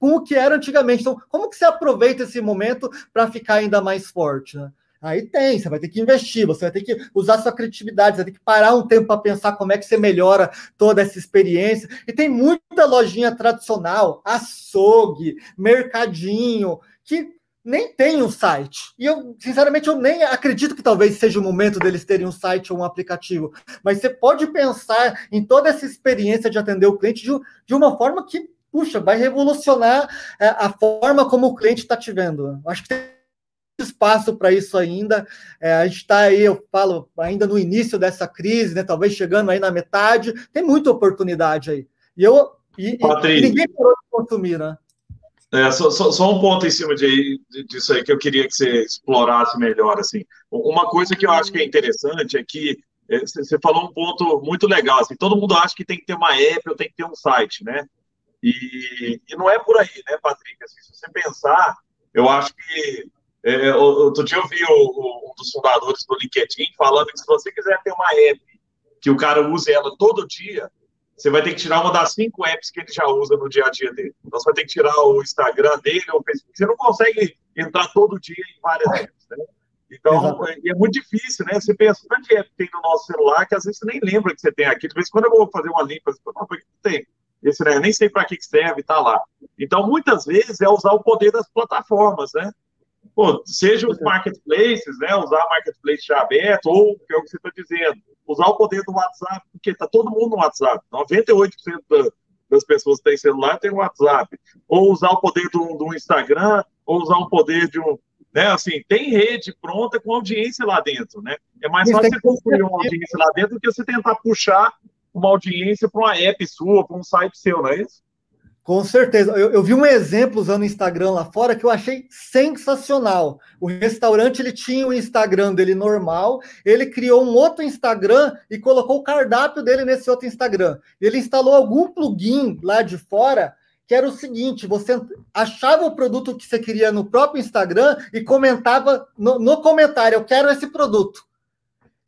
Speaker 2: com o que era antigamente. Então, como que você aproveita esse momento para ficar ainda mais forte? Né? Aí tem, você vai ter que investir, você vai ter que usar sua criatividade, você vai ter que parar um tempo para pensar como é que você melhora toda essa experiência. E tem muita lojinha tradicional, açougue, mercadinho, que nem tem um site. E eu, sinceramente, eu nem acredito que talvez seja o momento deles terem um site ou um aplicativo. Mas você pode pensar em toda essa experiência de atender o cliente de, de uma forma que, puxa, vai revolucionar é, a forma como o cliente está te vendo. Acho que tem espaço para isso ainda. É, a gente está aí, eu falo, ainda no início dessa crise, né? Talvez chegando aí na metade, tem muita oportunidade aí. E eu e, e ninguém parou de consumir, né?
Speaker 1: É, só, só, só, um ponto em cima de, disso aí que eu queria que você explorasse melhor. Assim. Uma coisa que eu acho que é interessante é que é, você falou um ponto muito legal. Assim, todo mundo acha que tem que ter uma app ou tem que ter um site, né? E, e não é por aí, né, Patrick? Assim, se você pensar, eu acho que é, outro dia eu vi o, o, um dos fundadores do LinkedIn falando que se você quiser ter uma app que o cara use ela todo dia, você vai ter que tirar uma das cinco apps que ele já usa no dia a dia dele. Então você vai ter que tirar o Instagram dele, o Facebook. Você não consegue entrar todo dia em várias apps, né? Então, é, é muito difícil, né? Você pensa, quanto de app tem no nosso celular que às vezes você nem lembra que você tem aqui. De vez em quando eu vou fazer uma limpa, você não, que tem? Esse, né? Eu nem sei para que serve, tá lá. Então, muitas vezes é usar o poder das plataformas, né? Pô, seja os marketplaces, né? Usar marketplace já aberto, ou que é o que você está dizendo, usar o poder do WhatsApp, porque está todo mundo no WhatsApp. 98% da, das pessoas que têm celular têm WhatsApp. Ou usar o poder do, do Instagram, ou usar o poder de um. Né, assim, tem rede pronta com audiência lá dentro, né? É mais fácil você construir uma audiência lá dentro do que você tentar puxar uma audiência para uma app sua, para um site seu, não é isso?
Speaker 2: Com certeza. Eu, eu, vi um exemplo usando o Instagram lá fora que eu achei sensacional. O restaurante ele tinha o Instagram dele normal, ele criou um outro Instagram e colocou o cardápio dele nesse outro Instagram. Ele instalou algum plugin lá de fora que era o seguinte: você achava o produto que você queria no próprio Instagram e comentava no, no comentário: Eu quero esse produto.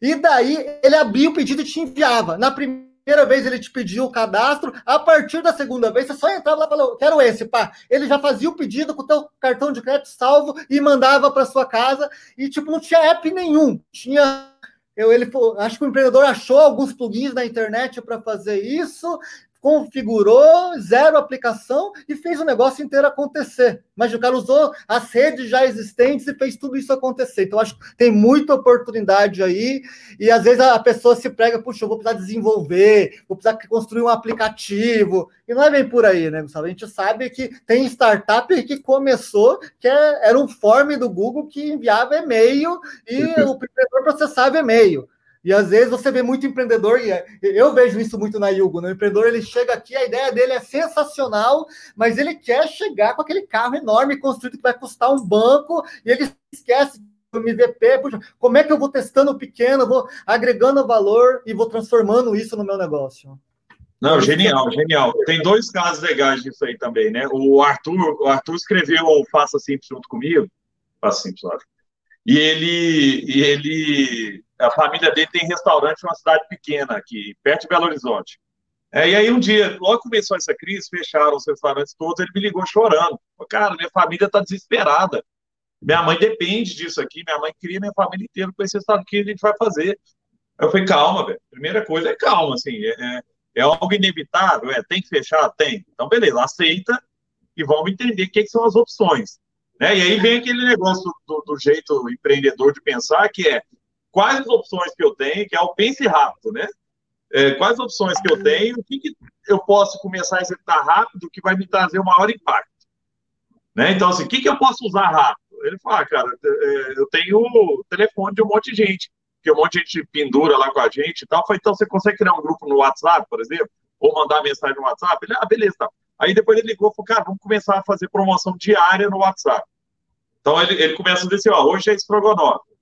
Speaker 2: E daí ele abria o pedido e te enviava. Na primeira vez ele te pediu o cadastro, a partir da segunda vez você só entrava lá e falou, quero esse, pá. Ele já fazia o pedido com o teu cartão de crédito salvo e mandava para sua casa. E, tipo, não tinha app nenhum. Tinha eu, ele, acho que o empreendedor achou alguns plugins na internet para fazer isso, configurou, zero aplicação e fez o negócio inteiro acontecer. Mas o cara usou as redes já existentes e fez tudo isso acontecer. Então, acho que tem muita oportunidade aí. E às vezes a pessoa se prega, puxa, eu vou precisar desenvolver, vou precisar construir um aplicativo. E não é bem por aí, né, Gustavo? A gente sabe que tem startup que começou, que é, era um form do Google que enviava e-mail e o processava e-mail. E às vezes você vê muito empreendedor, e é, eu vejo isso muito na Yugo, né? O empreendedor ele chega aqui, a ideia dele é sensacional, mas ele quer chegar com aquele carro enorme construído que vai custar um banco, e ele esquece do MVP, puxa, como é que eu vou testando pequeno, vou agregando valor e vou transformando isso no meu negócio.
Speaker 1: Não, genial, genial. Tem dois casos legais disso aí também, né? O Arthur, o Arthur escreveu o Faça Simples junto comigo, Faça Simples, e ele, e ele a família dele tem restaurante numa cidade pequena aqui, perto de Belo Horizonte. É, e aí um dia, logo começou essa crise, fecharam os restaurantes todos, ele me ligou chorando. Cara, minha família está desesperada. Minha mãe depende disso aqui, minha mãe cria minha família inteira com esse restaurante que a gente vai fazer. Eu falei, calma, velho. Primeira coisa é calma, assim, é, é, é algo inevitável, é, tem que fechar? Tem. Então, beleza, aceita e vamos entender o que, que são as opções. Né? E aí vem aquele negócio do, do, jeito empreendedor de pensar, que é quais as opções que eu tenho, que é o pense rápido, né? É, quais opções que eu tenho, o que, que, eu posso começar a executar rápido que vai me trazer o maior impacto. Né? Então, assim, o que, que eu posso usar rápido? Ele fala, ah, cara, é, eu tenho o telefone de um monte de gente, que um monte de gente pendura lá com a gente e tal. então, você consegue criar um grupo no WhatsApp, por exemplo? Ou mandar mensagem no WhatsApp? Ele, ah, beleza, tá. Aí depois ele ligou e falou, cara, vamos começar a fazer promoção diária no WhatsApp. Então, ele, ele começa a dizer assim, ó, hoje é estrogonofe.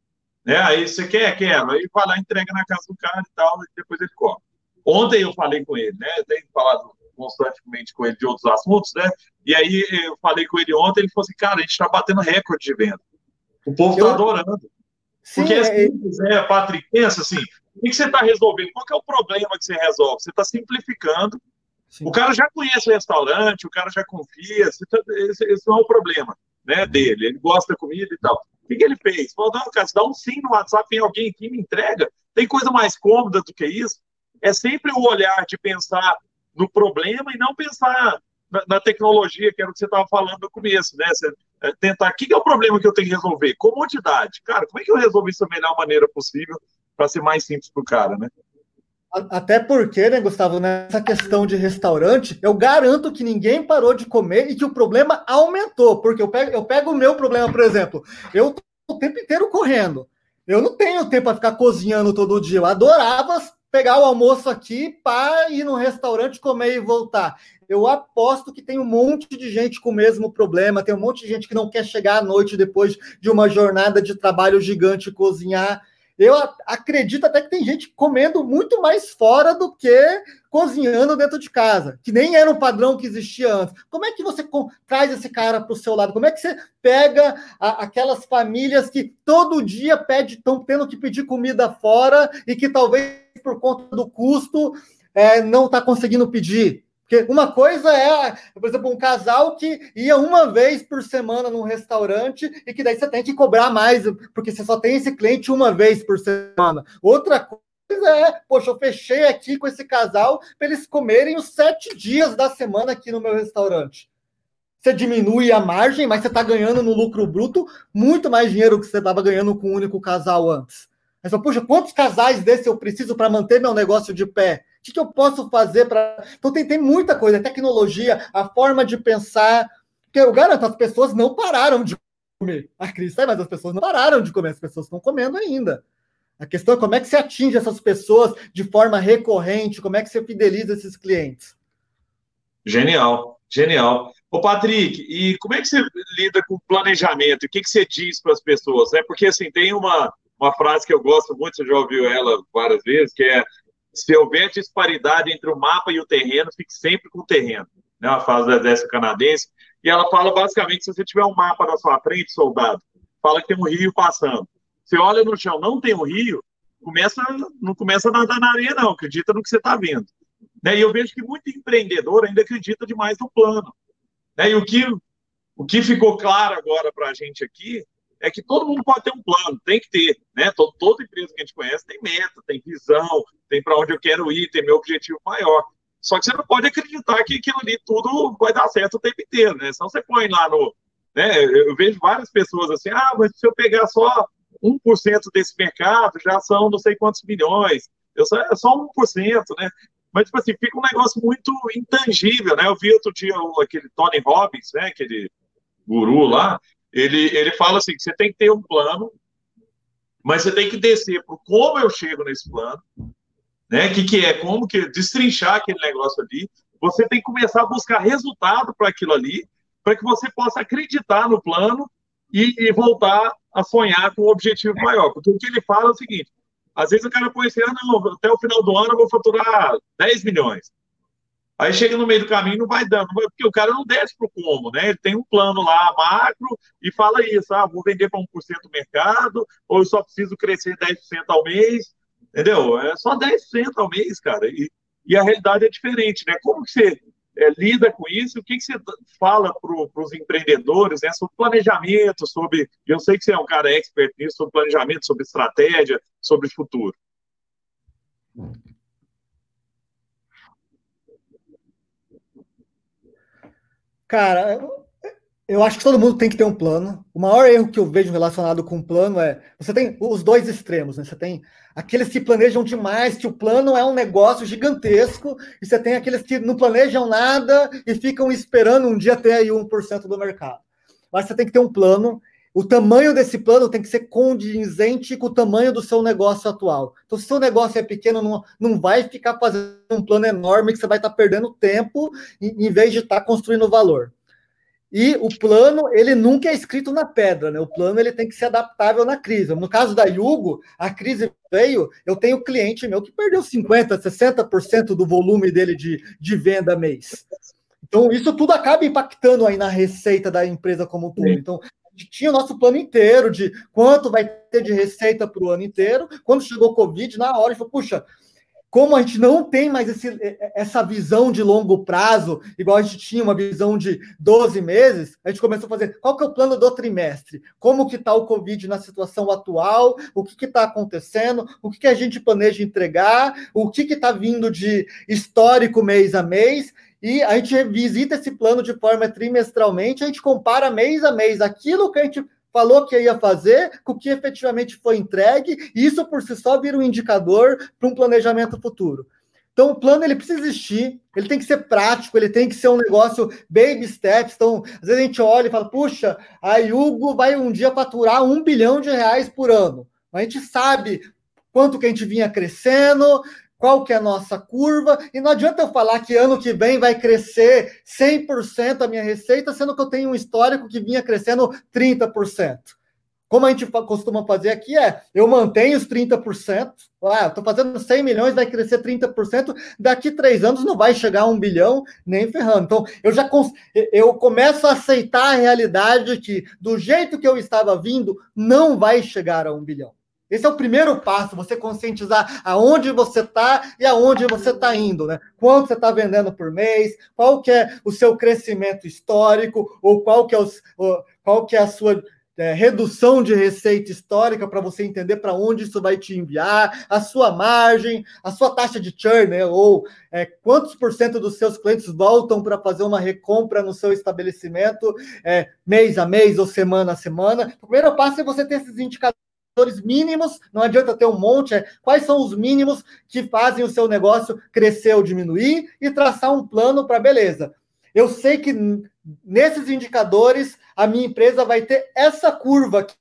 Speaker 1: Né? Aí você quer, quero. Aí vai lá, entrega na casa do cara e tal, e depois ele come. Ontem eu falei com ele, né? Tenho falado constantemente com ele de outros assuntos, né? E aí eu falei com ele ontem, ele falou assim, cara, a gente está batendo recorde de venda. O povo está eu... adorando. Sim, Porque é simples, né, Patrick? Pensa assim, o que você está resolvendo? Qual é o problema que você resolve? Você está simplificando. Sim. O cara já conhece o restaurante, o cara já confia, tá, esse, esse não é o problema né, dele. Ele gosta da comida e tal. O que, que ele fez? Falou, cara, dá um sim no WhatsApp, tem alguém aqui, me entrega. Tem coisa mais cômoda do que isso? É sempre o olhar de pensar no problema e não pensar na, na tecnologia, que era o que você estava falando no começo, né? Você, é, tentar, o que, que é o problema que eu tenho que resolver? Comodidade. Cara, como é que eu resolvo isso da melhor maneira possível para ser mais simples para o cara, né?
Speaker 2: Até porque, né, Gustavo, nessa questão de restaurante, eu garanto que ninguém parou de comer e que o problema aumentou. Porque eu pego, eu pego o meu problema, por exemplo, eu tô o tempo inteiro correndo. Eu não tenho tempo para ficar cozinhando todo dia. Eu adorava pegar o almoço aqui para ir no restaurante comer e voltar. Eu aposto que tem um monte de gente com o mesmo problema, tem um monte de gente que não quer chegar à noite depois de uma jornada de trabalho gigante cozinhar. Eu acredito até que tem gente comendo muito mais fora do que cozinhando dentro de casa, que nem era um padrão que existia antes. Como é que você traz esse cara para o seu lado? Como é que você pega a, aquelas famílias que todo dia pede, estão tendo que pedir comida fora e que talvez por conta do custo é, não está conseguindo pedir? Porque uma coisa é, por exemplo, um casal que ia uma vez por semana num restaurante e que daí você tem que cobrar mais, porque você só tem esse cliente uma vez por semana. Outra coisa é, poxa, eu fechei aqui com esse casal para eles comerem os sete dias da semana aqui no meu restaurante. Você diminui a margem, mas você está ganhando no lucro bruto muito mais dinheiro que você estava ganhando com um único casal antes. Fala, puxa, quantos casais desse eu preciso para manter meu negócio de pé? O que, que eu posso fazer para. Então tem, tem muita coisa, tecnologia, a forma de pensar. Porque eu garanto, as pessoas não pararam de comer. A crise sai, mas as pessoas não pararam de comer, as pessoas estão comendo ainda. A questão é como é que você atinge essas pessoas de forma recorrente, como é que você fideliza esses clientes.
Speaker 1: Genial, genial. Ô, Patrick, e como é que você lida com planejamento? O que, que você diz para as pessoas? Né? Porque, assim, tem uma, uma frase que eu gosto muito, você já ouviu ela várias vezes, que é se houver disparidade entre o mapa e o terreno, fique sempre com o terreno. Né, uma frase do exército canadense. E ela fala basicamente: se você tiver um mapa na sua frente, soldado, fala que tem um rio passando. Você olha no chão, não tem um rio, começa, não começa a nadar na areia, não, acredita no que você está vendo. Né? E eu vejo que muito empreendedor ainda acredita demais no plano. Né? E o que, o que ficou claro agora para a gente aqui é que todo mundo pode ter um plano, tem que ter, né? Todo, toda empresa que a gente conhece tem meta, tem visão, tem para onde eu quero ir, tem meu objetivo maior. Só que você não pode acreditar que aquilo ali tudo vai dar certo o tempo inteiro, né? Senão você põe lá no. Né? Eu vejo várias pessoas assim, ah, mas se eu pegar só 1% desse mercado, já são não sei quantos milhões. Eu só, é só 1%, né? Mas, tipo assim, fica um negócio muito intangível, né? Eu vi outro dia aquele Tony Robbins, né? Aquele guru lá, ele, ele fala assim, você tem que ter um plano, mas você tem que descer para como eu chego nesse plano, né? O que, que é? Como que destrinchar aquele negócio ali. Você tem que começar a buscar resultado para aquilo ali, para que você possa acreditar no plano e, e, voltar a sonhar com um objetivo maior. Porque o que ele fala é o seguinte: às vezes o cara põe assim, ah, não, até o final do ano eu vou faturar 10 milhões. Aí chega no meio do caminho não vai dando, porque o cara não desce para o como, né? Ele tem um plano lá macro e fala isso, ah, vou vender para 1% do mercado, ou eu só preciso crescer 10% ao mês, entendeu? É só 10% ao mês, cara. E, e a realidade é diferente, né? Como que você é, lida com isso? O que, que você fala para os empreendedores né, sobre planejamento, sobre. Eu sei que você é um cara expert nisso, sobre planejamento, sobre estratégia, sobre futuro.
Speaker 2: Cara, eu acho que todo mundo tem que ter um plano. O maior erro que eu vejo relacionado com o plano é você tem os dois extremos, né? Você tem aqueles que planejam demais, que o plano é um negócio gigantesco, e você tem aqueles que não planejam nada e ficam esperando um dia ter aí 1% do mercado. Mas você tem que ter um plano. O tamanho desse plano tem que ser condizente com o tamanho do seu negócio atual. Então, se o seu negócio é pequeno, não, não vai ficar fazendo um plano enorme que você vai estar perdendo tempo em, em vez de estar construindo valor. E o plano, ele nunca é escrito na pedra, né? O plano ele tem que ser adaptável na crise. No caso da Yugo, a crise veio, eu tenho cliente meu que perdeu 50%, 60% do volume dele de, de venda mês. Então, isso tudo acaba impactando aí na receita da empresa como um todo. Então, tinha o nosso plano inteiro de quanto vai ter de receita para o ano inteiro. Quando chegou o Covid, na hora, a gente falou, puxa, como a gente não tem mais esse, essa visão de longo prazo, igual a gente tinha uma visão de 12 meses, a gente começou a fazer qual que é o plano do trimestre, como que está o Covid na situação atual, o que está acontecendo, o que, que, a gente planeja entregar, o que está vindo de histórico mês a mês, e a gente visita esse plano de forma trimestralmente, a gente compara mês a mês aquilo que a gente falou que ia fazer, com o que efetivamente foi entregue, e isso por si só vira um indicador para um planejamento futuro. Então, o plano ele precisa existir, ele tem que ser prático, ele tem que ser um negócio baby steps. Então, às vezes a gente olha e fala: puxa, a Hugo vai um dia faturar um bilhão de reais por ano. A gente sabe quanto que a gente vinha crescendo, qual que é a nossa curva, e não adianta eu falar que ano que vem vai crescer 100% a minha receita, sendo que eu tenho um histórico que vinha crescendo 30%. Como a gente costuma fazer aqui é, eu mantenho os 30%, ah, estou fazendo 100 milhões, vai crescer 30%, daqui três anos não vai chegar a um bilhão nem ferrando. Então, eu já eu começo a aceitar a realidade que, do jeito que eu estava vindo, não vai chegar a um bilhão. Esse é o primeiro passo, você conscientizar aonde você está e aonde você está indo, né? Quanto você está vendendo por mês, qual que é o seu crescimento histórico, ou qual que é, o, qual que é a sua é, redução de receita histórica para você entender para onde isso vai te enviar, a sua margem, a sua taxa de churn, né? ou é, quantos por cento dos seus clientes voltam para fazer uma recompra no seu estabelecimento é, mês a mês ou semana a semana. O primeiro passo é você ter esses indicadores mínimos, não adianta ter um monte, é, quais são os mínimos que fazem o seu negócio crescer ou diminuir e traçar um plano para beleza. Eu sei que nesses indicadores a minha empresa vai ter essa curva aqui.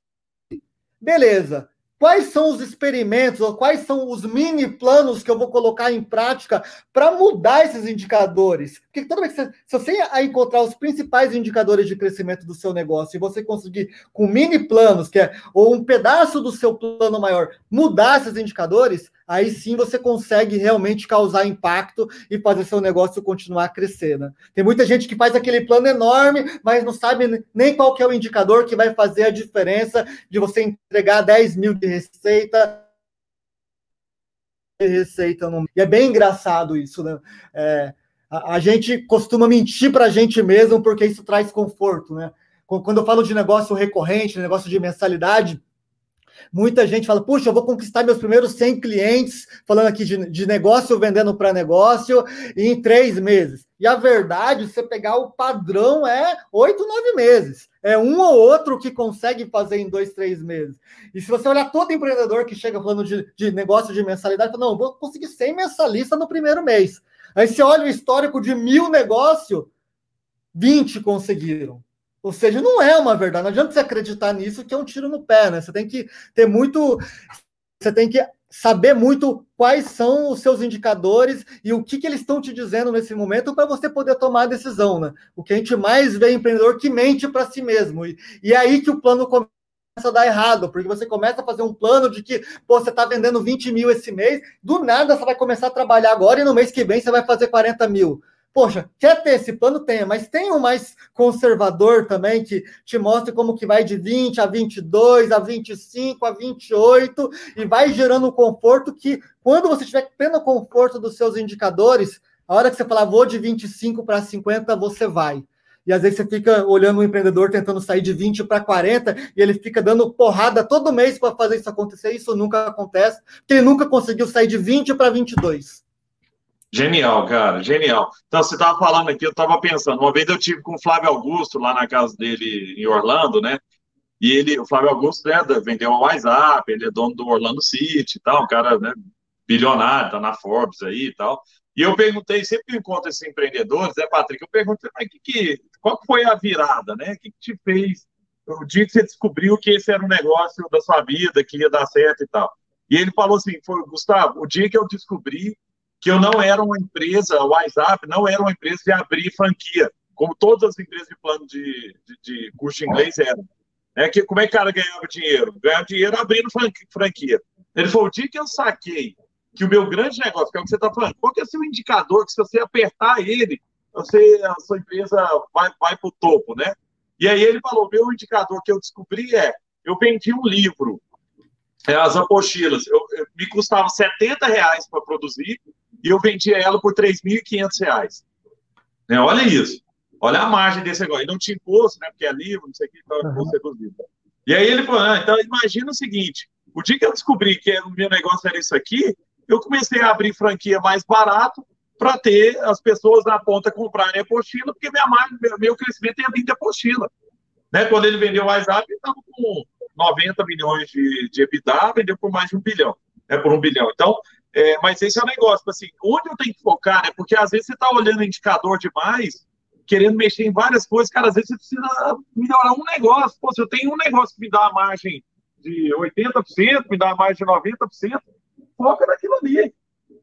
Speaker 2: Beleza. Quais são os experimentos, ou quais são os mini planos que eu vou colocar em prática para mudar esses indicadores? Porque toda vez que você, se você encontrar os principais indicadores de crescimento do seu negócio e você conseguir, com mini planos, que é ou um pedaço do seu plano maior, mudar esses indicadores, aí sim você consegue realmente causar impacto e fazer seu negócio continuar a crescer. Né? Tem muita gente que faz aquele plano enorme, mas não sabe nem qual que é o indicador que vai fazer a diferença de você entregar 10 mil de receita receita. No... E é bem engraçado isso, né? É, a, a, gente costuma mentir para a gente mesmo porque isso traz conforto, né? Quando eu falo de negócio recorrente, negócio de mensalidade, Muita gente fala, puxa, eu vou conquistar meus primeiros 100 clientes, falando aqui de, de negócio vendendo para negócio, em três meses. E a verdade, se você pegar o padrão, é oito, nove meses. É um ou outro que consegue fazer em dois, três meses. E se você olhar todo empreendedor que chega falando de, de negócio de mensalidade, fala, não, vou conseguir 100 mensalistas no primeiro mês. Aí você olha o histórico de mil negócios, 20 conseguiram. Ou seja, não é uma verdade. Não adianta você acreditar nisso que é um tiro no pé, né? Você tem que ter muito. Você tem que saber muito quais são os seus indicadores e o que, que eles estão te dizendo nesse momento para você poder tomar a decisão, né? O que a gente mais vê empreendedor que mente para si mesmo. E, e é aí que o plano começa a dar errado, porque você começa a fazer um plano de que pô, você está vendendo 20 mil esse mês, do nada você vai começar a trabalhar agora e no mês que vem você vai fazer 40 mil. Poxa, quer ter esse plano? Tenha, mas tem um mais conservador também que te mostra como que vai de 20 a 22, a 25, a 28 e vai gerando um conforto que quando você tiver pleno conforto dos seus indicadores, a hora que você falar vou de 25 para 50, você vai. E às vezes você fica olhando um empreendedor tentando sair de 20 para 40 e ele fica dando porrada todo mês para fazer isso acontecer. Isso nunca acontece, porque ele nunca conseguiu sair de 20 para 22.
Speaker 1: Genial, cara, genial. Então, você estava falando aqui, eu estava pensando, uma vez eu tive com o Flávio Augusto lá na casa dele em Orlando, né? E ele, o Flávio Augusto, né, vendeu uma WhatsApp, ele é dono do Orlando City e tal, um cara, né, bilionário, tá na Forbes aí e tal. E eu perguntei, sempre que encontro esses empreendedores, né, Patrick, eu perguntei, mas que, que, qual foi a virada, né? O que, que te fez o dia que você descobriu que esse era um negócio da sua vida, que ia dar certo e tal? E ele falou assim, foi, Gustavo, o dia que eu descobri que eu não era uma empresa, o WhatsApp não era uma empresa de abrir franquia, como todas as empresas de plano de, de, de curso inglês eram. É que, como é que o cara ganhava dinheiro? Ganhava dinheiro abrindo franquia. Ele falou, o dia que eu saquei que o meu grande negócio, que é o que você está falando, qual que é o seu indicador que se você apertar ele, você, a sua empresa vai, vai para o topo, né? E aí ele falou, meu indicador que eu descobri é, eu vendi um livro, é, as apostilas, eu, eu, me custava 70 reais para produzir, e eu vendia ela por R$ 3.500. Né? Olha isso. Olha a margem desse negócio. E não tinha imposto, né? Porque é livro, não sei o que, então uhum. imposto reduzido. E aí ele falou: ah, então imagina o seguinte: o dia que eu descobri que o meu negócio era isso aqui, eu comecei a abrir franquia mais barato para ter as pessoas na ponta comprarem a apostila, porque minha margem, meu, crescimento ia vir de apostila. Né? Quando ele vendeu o WhatsApp, ele estava com 90 milhões de, de EBITDA, vendeu por mais de um bilhão, né? por um bilhão. Então, é, mas esse é o negócio, tipo assim, onde eu tenho que focar, né? Porque às vezes você está olhando indicador demais, querendo mexer em várias coisas, cara, às vezes você precisa melhorar um negócio. Pô, se eu tenho um negócio que me dá uma margem de 80%, me dá uma margem de 90%, foca naquilo ali.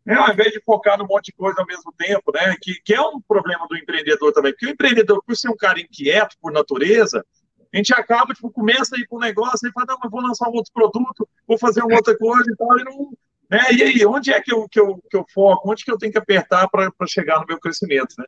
Speaker 1: Né? Ao invés de focar num monte de coisa ao mesmo tempo, né? Que, que é um problema do empreendedor também. Porque o empreendedor, por ser um cara inquieto por natureza, a gente acaba, tipo, começa a ir para um negócio e fala, não, mas vou lançar um outro produto, vou fazer uma outra coisa e tal, e não, né? E aí, onde é que eu, que, eu, que eu foco? Onde que eu tenho que apertar para chegar no meu crescimento? Né?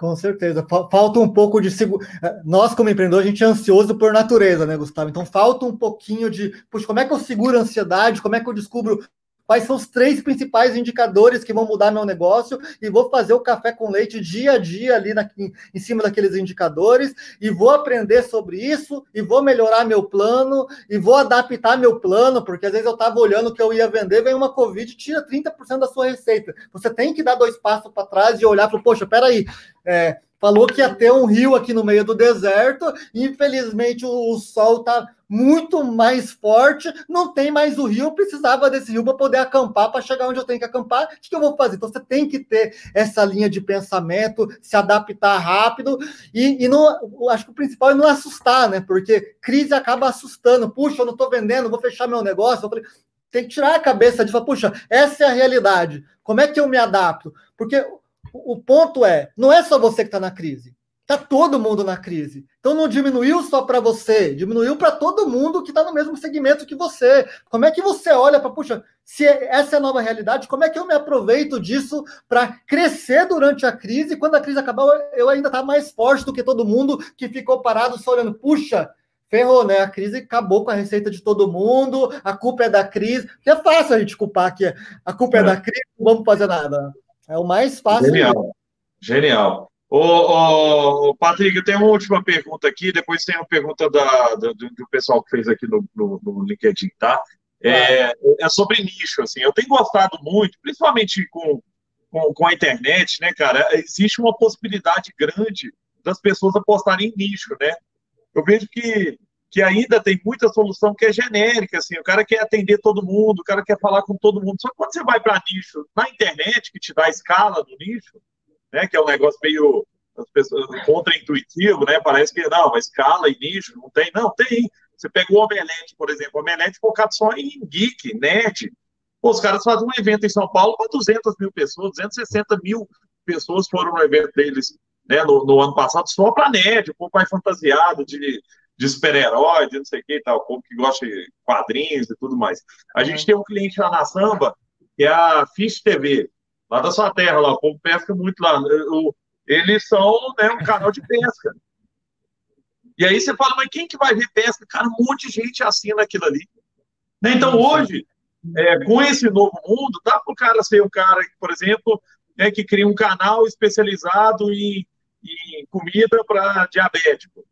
Speaker 2: Com certeza. Falta um pouco de seguro. Nós, como empreendedor, a gente é ansioso por natureza, né, Gustavo? Então falta um pouquinho de. Puxa, como é que eu seguro a ansiedade? Como é que eu descubro quais são os três principais indicadores que vão mudar meu negócio e vou fazer o café com leite dia a dia ali na, em, em, cima daqueles indicadores e vou aprender sobre isso e vou melhorar meu plano e vou adaptar meu plano, porque às vezes eu estava olhando que eu ia vender, vem uma Covid tira 30% da sua receita. Você tem que dar dois passos para trás e olhar para, poxa, peraí, é, falou que ia ter um rio aqui no meio do deserto, infelizmente o, o sol está muito mais forte, não tem mais o rio, eu precisava desse rio para poder acampar, para chegar onde eu tenho que acampar, o que eu vou fazer? Então você tem que ter essa linha de pensamento, se adaptar rápido, e, e não, acho que o principal é não assustar, né? Porque crise acaba assustando, puxa, eu não estou vendendo, vou fechar meu negócio, falei, tem que tirar a cabeça de falar, puxa, essa é a realidade, como é que eu me adapto? Porque o, o ponto é, não é só você que está na crise, Está todo mundo na crise. Então não diminuiu só para você, diminuiu para todo mundo que está no mesmo segmento que você. Como é que você olha para, puxa, se essa é a nova realidade, como é que eu me aproveito disso para crescer durante a crise? E quando a crise acabar, eu ainda estar tá mais forte do que todo mundo que ficou parado só olhando, puxa, ferrou, né? A crise acabou com a receita de todo mundo, a culpa é da crise. Que é fácil a gente culpar que a culpa é, é da crise, não vamos fazer nada. É o mais fácil.
Speaker 1: Genial. Genial. Ô, ô, Patrick, eu tenho uma última pergunta aqui, depois tem uma pergunta da, do, do pessoal que fez aqui no, no, no LinkedIn, tá? É, é, sobre nicho, assim, eu tenho gostado muito, principalmente com, com, com, a internet, né, cara, existe uma possibilidade grande das pessoas apostarem em nicho, né? Eu vejo que, que ainda tem muita solução que é genérica, assim, o cara quer atender todo mundo, o cara quer falar com todo mundo, só que quando você vai para nicho na internet, que te dá escala do nicho, né, que é um negócio meio contra-intuitivo, né, parece que, não, escala e nicho, não tem, não, tem, você pega o Omelete, por exemplo, o Omelete focado só em geek, nerd, Pô, os caras fazem um evento em São Paulo para 200 mil pessoas, 260 mil pessoas foram no evento deles né, no, no ano passado, só para nerd, o povo mais fantasiado de, de super-herói, de não sei o que e tal, o povo que gosta de quadrinhos e tudo mais. A gente tem um cliente lá na Samba, que é a Fish TV, lá da sua terra, lá, o povo pesca muito lá. Eles são né, um canal de pesca. E aí você fala, mas quem que vai ver pesca? Cara, um monte de gente assina aquilo ali. Né? Então, hoje, é, com esse novo mundo, dá para o cara ser um cara, por exemplo, né, que cria um canal especializado em, em comida para diabético,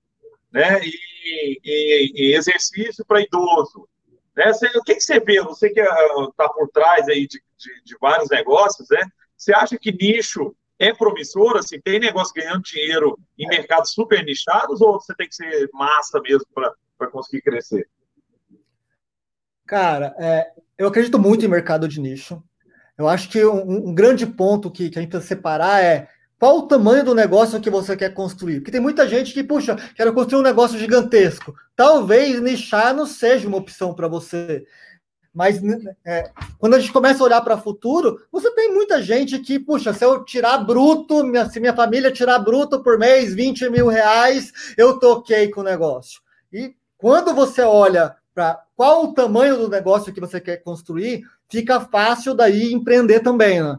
Speaker 1: né, e, e, e exercício para idoso. Né? Você, o que, que você vê? Você que está ah, por trás aí de, de, de, vários negócios, né? Você acha que nicho é promissor? Assim, tem negócio ganhando dinheiro em mercados super nichados ou você tem que ser massa mesmo para conseguir crescer?
Speaker 2: Cara, é, eu acredito muito em mercado de nicho. Eu acho que um, um grande ponto que, que, a gente precisa separar é qual o tamanho do negócio que você quer construir. Porque tem muita gente que, puxa, quero construir um negócio gigantesco. Talvez nichar não seja uma opção para você. Mas é, quando a gente começa a olhar para o futuro, você tem muita gente que, puxa, se eu tirar bruto, minha, se minha família tirar bruto por mês 20 mil reais, eu toquei com o negócio. E quando você olha para qual o tamanho do negócio que você quer construir, fica fácil daí empreender também, né?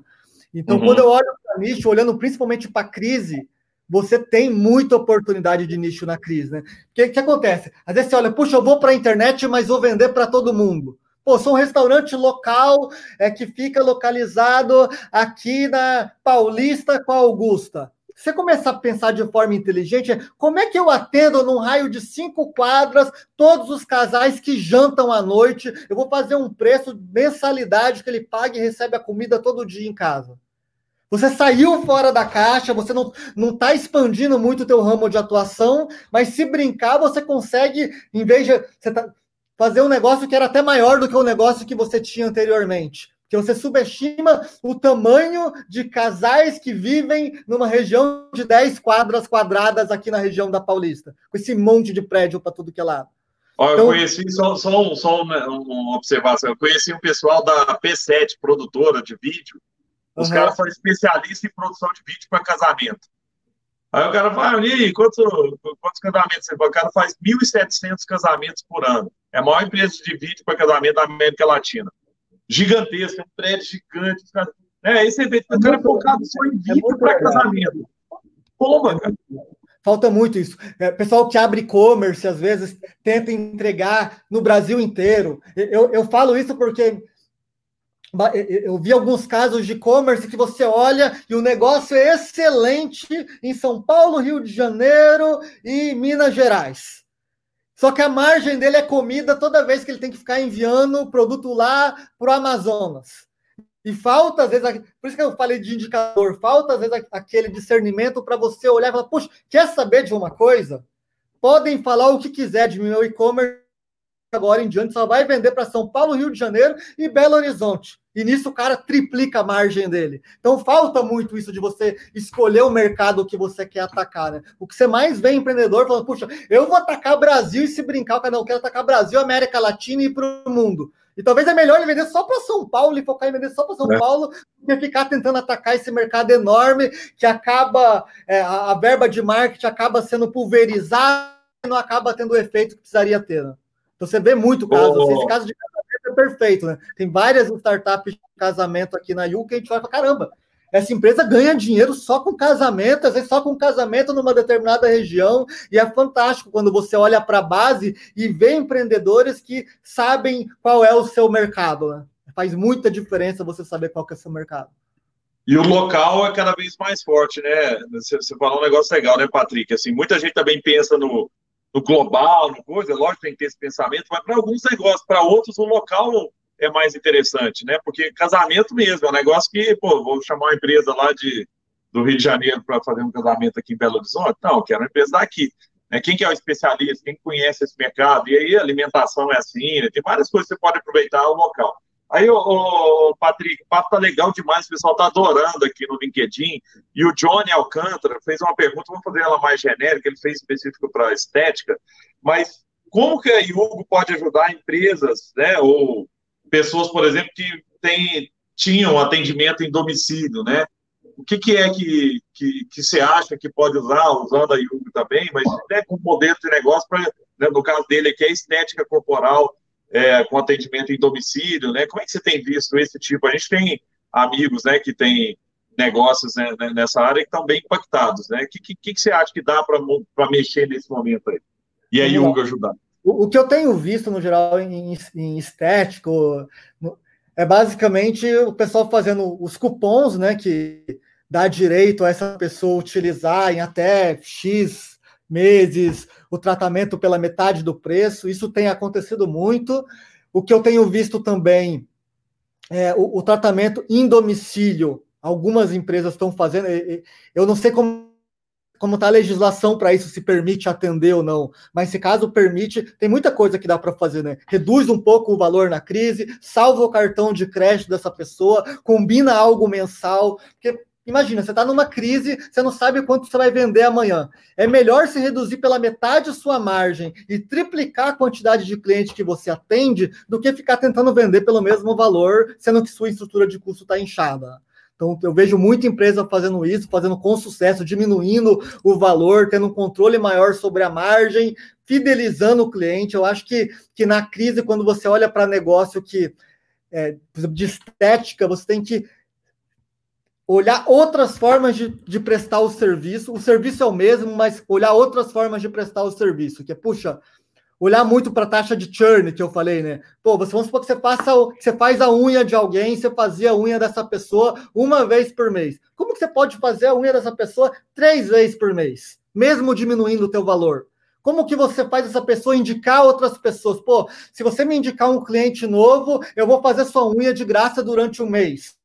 Speaker 2: Então, uhum. quando eu olho para nicho, olhando principalmente para a crise, você tem muita oportunidade de nicho na crise, né? O que, que acontece? Às vezes você olha, puxa, eu vou para a internet, mas vou vender para todo mundo. Pô, sou um restaurante local é, que fica localizado aqui na Paulista com a Augusta você começar a pensar de forma inteligente, como é que eu atendo num raio de cinco quadras todos os casais que jantam à noite? Eu vou fazer um preço, mensalidade que ele pague e recebe a comida todo dia em casa. Você saiu fora da caixa, você não não está expandindo muito o teu ramo de atuação, mas se brincar, você consegue, em vez de você tá, fazer um negócio que era até maior do que o negócio que você tinha anteriormente que você subestima o tamanho de casais que vivem numa região de 10 quadras quadradas aqui na região da Paulista, com esse monte de prédio para tudo que é lado.
Speaker 1: Olha, então, eu conheci, só, só, só uma observação, eu conheci um pessoal da P7, produtora de vídeo, os uhum. caras são especialistas em produção de vídeo para casamento. Aí o cara fala, e aí, quantos, quantos casamentos você faz? O cara faz 1.700 casamentos por ano. É a maior empresa de vídeo para casamento da América Latina gigantesca, um prédio gigante. É, esse evento, é focado só em é vídeo para casamento. Como, cara?
Speaker 2: Falta muito isso. É, pessoal que abre e-commerce, às vezes, tenta entregar no Brasil inteiro. Eu, eu falo isso porque eu vi alguns casos de e-commerce que você olha e o negócio é excelente em São Paulo, Rio de Janeiro e Minas Gerais. Só que a margem dele é comida toda vez que ele tem que ficar enviando o produto lá para o Amazonas. E falta, às vezes, por isso que eu falei de indicador, falta, às vezes, aquele discernimento para você olhar e falar: puxa, quer saber de uma coisa? Podem falar o que quiser de meu e-commerce agora em diante, só vai vender para São Paulo, Rio de Janeiro e Belo Horizonte. E nisso o cara triplica a margem dele. Então falta muito isso de você escolher o mercado que você quer atacar, né? O que você mais vê empreendedor falando, puxa, eu vou atacar Brasil e se brincar, o cara não quer atacar Brasil, América Latina e para o mundo. E talvez é melhor ele vender só para São Paulo e focar em vender só para São é. Paulo do que ficar tentando atacar esse mercado enorme que acaba, é, a, verba de marketing acaba sendo pulverizada e não acaba tendo o efeito que precisaria ter. Né? Então você vê muito caso, oh. assim, esse caso de é perfeito, né? Tem várias startups de casamento aqui na U que a gente vai para caramba. essa empresa ganha dinheiro só com casamento, às vezes só com casamento numa determinada região, e é fantástico quando você olha para a base e vê empreendedores que sabem qual é o seu mercado. Né? Faz muita diferença você saber qual é o seu mercado.
Speaker 1: E o local é cada vez mais forte, né? Você falou um negócio legal, né, Patrick? Assim, muita gente também pensa no, no global, no coisa, lógico tem que ter esse pensamento, mas para alguns negócios, para outros, o local é mais interessante, né? Porque casamento mesmo é um negócio que, pô, vou chamar uma empresa lá de, do Rio de Janeiro para fazer um casamento aqui em Belo Horizonte? Não, quero uma empresa daqui. Né? Quem que é o especialista? Quem conhece esse mercado? E aí alimentação é assim, né? tem várias coisas que você pode aproveitar o local. Aí, o Patrick, o papo tá legal demais, o pessoal tá adorando aqui no LinkedIn. E o Johnny Alcântara fez uma pergunta, vamos fazer ela mais genérica, ele fez específico para estética, mas como que a Yugo pode ajudar empresas, né, ou pessoas, por exemplo, que tem, tinham atendimento em domicílio, né? O que, que é que, que, que você acha que pode usar, usando a Yugo também, mas né, com modelo de negócio, pra, né, no caso dele aqui, é estética corporal, é, com atendimento em domicílio, né? Como é que você tem visto esse tipo? A gente tem amigos, né, que tem negócios né, né nessa área que estão bem impactados, né? O que, que, que você acha que dá para mexer nesse momento aí? E aí, Hugo, ajudar.
Speaker 2: O, o, que eu tenho visto, no geral, em, em estético, no, é basicamente o pessoal fazendo os cupons, né, que dá direito a essa pessoa utilizar em até X meses, o tratamento pela metade do preço. Isso tem acontecido muito. O que eu tenho visto também é o, o tratamento em domicílio. Algumas empresas estão fazendo. Eu não sei como como está a legislação para isso, se permite atender ou não. Mas se caso permite, tem muita coisa que dá para fazer, né? Reduz um pouco o valor na crise, salva o cartão de crédito dessa pessoa, combina algo mensal, porque Imagina, você está numa crise, você não sabe quanto você vai vender amanhã. É melhor se reduzir pela metade sua margem e triplicar a quantidade de clientes que você atende do que ficar tentando vender pelo mesmo valor, sendo que sua estrutura de custo está inchada. Então, eu vejo muita empresa fazendo isso, fazendo com sucesso, diminuindo o valor, tendo um controle maior sobre a margem, fidelizando o cliente. Eu acho que, que na crise, quando você olha para negócio que, é, de estética, você tem que olhar outras formas de, de prestar o serviço. O serviço é o mesmo, mas olhar outras formas de prestar o serviço, que é, puxa, olhar muito para a taxa de churn que eu falei, né? Pô, você, vamos supor que você, passa, você faz a unha de alguém, você fazia a unha dessa pessoa uma vez por mês. Como que você pode fazer a unha dessa pessoa três vezes por mês, mesmo diminuindo o teu valor? Como que você faz essa pessoa indicar outras pessoas? Pô, se você me indicar um cliente novo, eu vou fazer sua unha de graça durante um mês.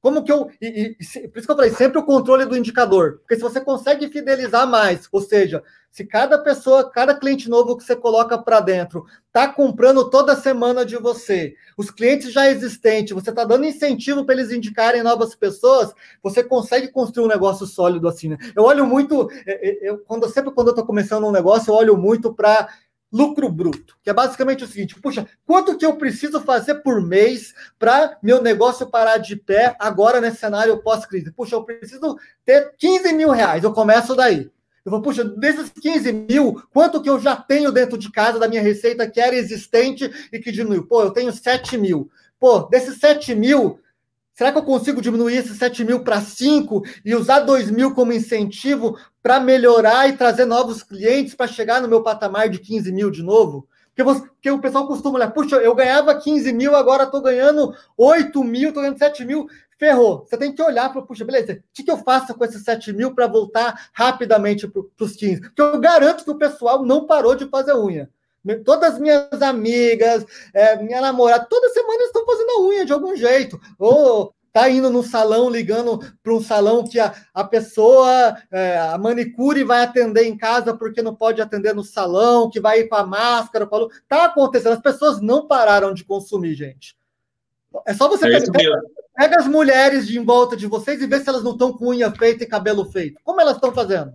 Speaker 2: Como que eu. E, e, por isso que eu falei, sempre o controle do indicador. Porque se você consegue fidelizar mais, ou seja, se cada pessoa, cada cliente novo que você coloca para dentro está comprando toda semana de você, os clientes já existentes, você está dando incentivo para eles indicarem novas pessoas, você consegue construir um negócio sólido assim, né? Eu olho muito, é, é, eu, quando, sempre quando eu estou começando um negócio, eu olho muito para lucro bruto, que é basicamente o seguinte: puxa, quanto que eu preciso fazer por mês para meu negócio parar de pé agora nesse cenário pós-crise? Puxa, eu preciso ter 15 mil reais, eu começo daí. Eu vou, puxa, desses 15 mil, quanto que eu já tenho dentro de casa da minha receita que era existente e que diminuiu? Pô, eu tenho 7 mil. Pô, desses 7 mil, Será que eu consigo diminuir esses 7 mil para 5 e usar 2 mil como incentivo para melhorar e trazer novos clientes para chegar no meu patamar de 15 mil de novo? Porque, você, porque o pessoal costuma olhar, puxa, eu ganhava 15 mil, agora estou ganhando 8 mil, estou ganhando 7 mil, ferrou. Você tem que olhar para, puxa, beleza, o que, que eu faço com esses 7 mil para voltar rapidamente para os 15? Porque eu garanto que o pessoal não parou de fazer unha. Todas as minhas amigas, é, minha namorada, toda semana estão fazendo a unha de algum jeito. Ou tá indo no salão, ligando para um salão que a, a pessoa, é, a manicure vai atender em casa porque não pode atender no salão, que vai ir com a máscara. Falou. Tá acontecendo, as pessoas não pararam de consumir, gente. É só você é pegar, pega as mulheres de em volta de vocês e ver se elas não estão com unha feita e cabelo feito. Como elas estão fazendo?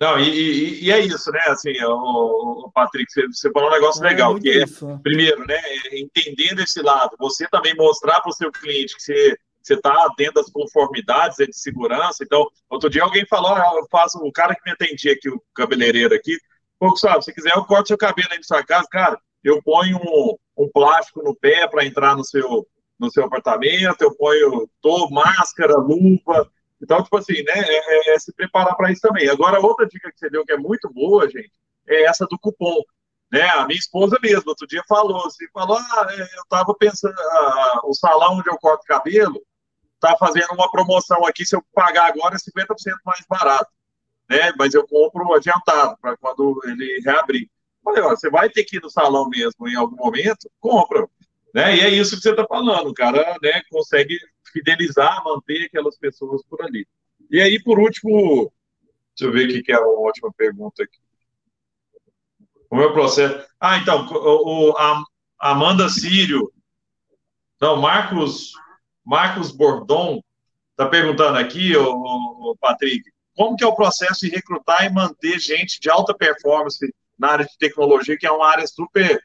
Speaker 1: Não, e, e, e, é isso, né? Assim, o, o Patrick, você, você, falou um negócio é, legal, que é, isso. primeiro, né, entendendo esse lado, você também mostrar para o seu cliente que você você está dentro das conformidades de segurança. Então, outro dia alguém falou, ah, eu faço, o cara que me atendia aqui, o cabeleireiro aqui, pouco sabe, se quiser eu corto seu cabelo aí na sua casa, cara, eu ponho um, um plástico no pé para entrar no seu no seu apartamento, eu ponho tô, máscara, luva. Então, tipo assim, né, é, é, é se preparar para isso também. Agora, outra dica que você deu que é muito boa, gente, é essa do cupom. Né, a minha esposa mesmo, outro dia falou assim, falou, ah, é, eu estava pensando, ah, o salão onde eu corto cabelo está fazendo uma promoção aqui, se eu pagar agora é 50% mais barato, né, mas eu compro adiantado, para quando ele reabrir. Falei, ó, você vai ter que ir no salão mesmo em algum momento, compra, né, e é isso que você está falando, o cara, né, consegue fidelizar, manter aquelas pessoas por ali. E aí, por último, deixa eu ver o que é uma ótima pergunta aqui. O meu processo. Ah, então, o a Amanda Sírio. Não, Marcos, Marcos Bordon está perguntando aqui, o, o, Patrick, como que é o processo de recrutar e manter gente de alta performance na área de tecnologia, que é uma área super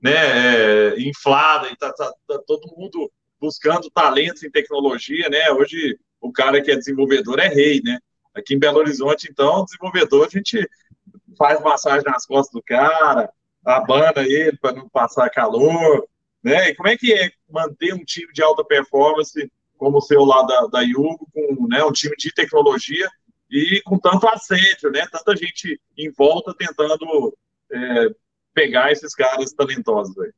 Speaker 1: né, é, inflada, e tá, tá, tá todo mundo buscando talentos em tecnologia, né? Hoje o cara que é desenvolvedor é rei, né? Aqui em Belo Horizonte, então, desenvolvedor, a gente faz massagem nas costas do cara, abana ele para não passar calor, né? E como é que é manter um time de alta performance como o seu lá da, da Yugo, com né, um time de tecnologia e com tanto assédio, né? Tanta gente em volta tentando é, pegar esses caras talentosos aí.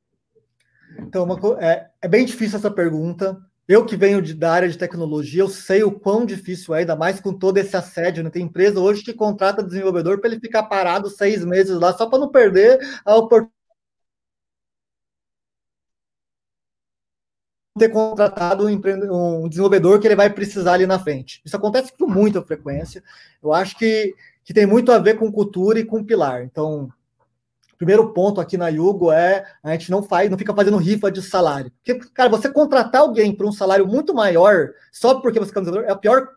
Speaker 2: Então, uma, é, é bem difícil essa pergunta. Eu que venho de, da área de tecnologia, eu sei o quão difícil é, ainda mais com todo esse assédio. Né? Tem empresa hoje que contrata desenvolvedor para ele ficar parado seis meses lá, só para não perder a oportunidade ter contratado um, desenvolvedor que ele vai precisar ali na frente. Isso acontece com muita frequência. Eu acho que, que tem muito a ver com cultura e com pilar. Então, primeiro ponto aqui na Yugo é a gente não faz, não fica fazendo rifa de salário. Porque, cara, você contratar alguém por um salário muito maior só porque você é candidato é a pior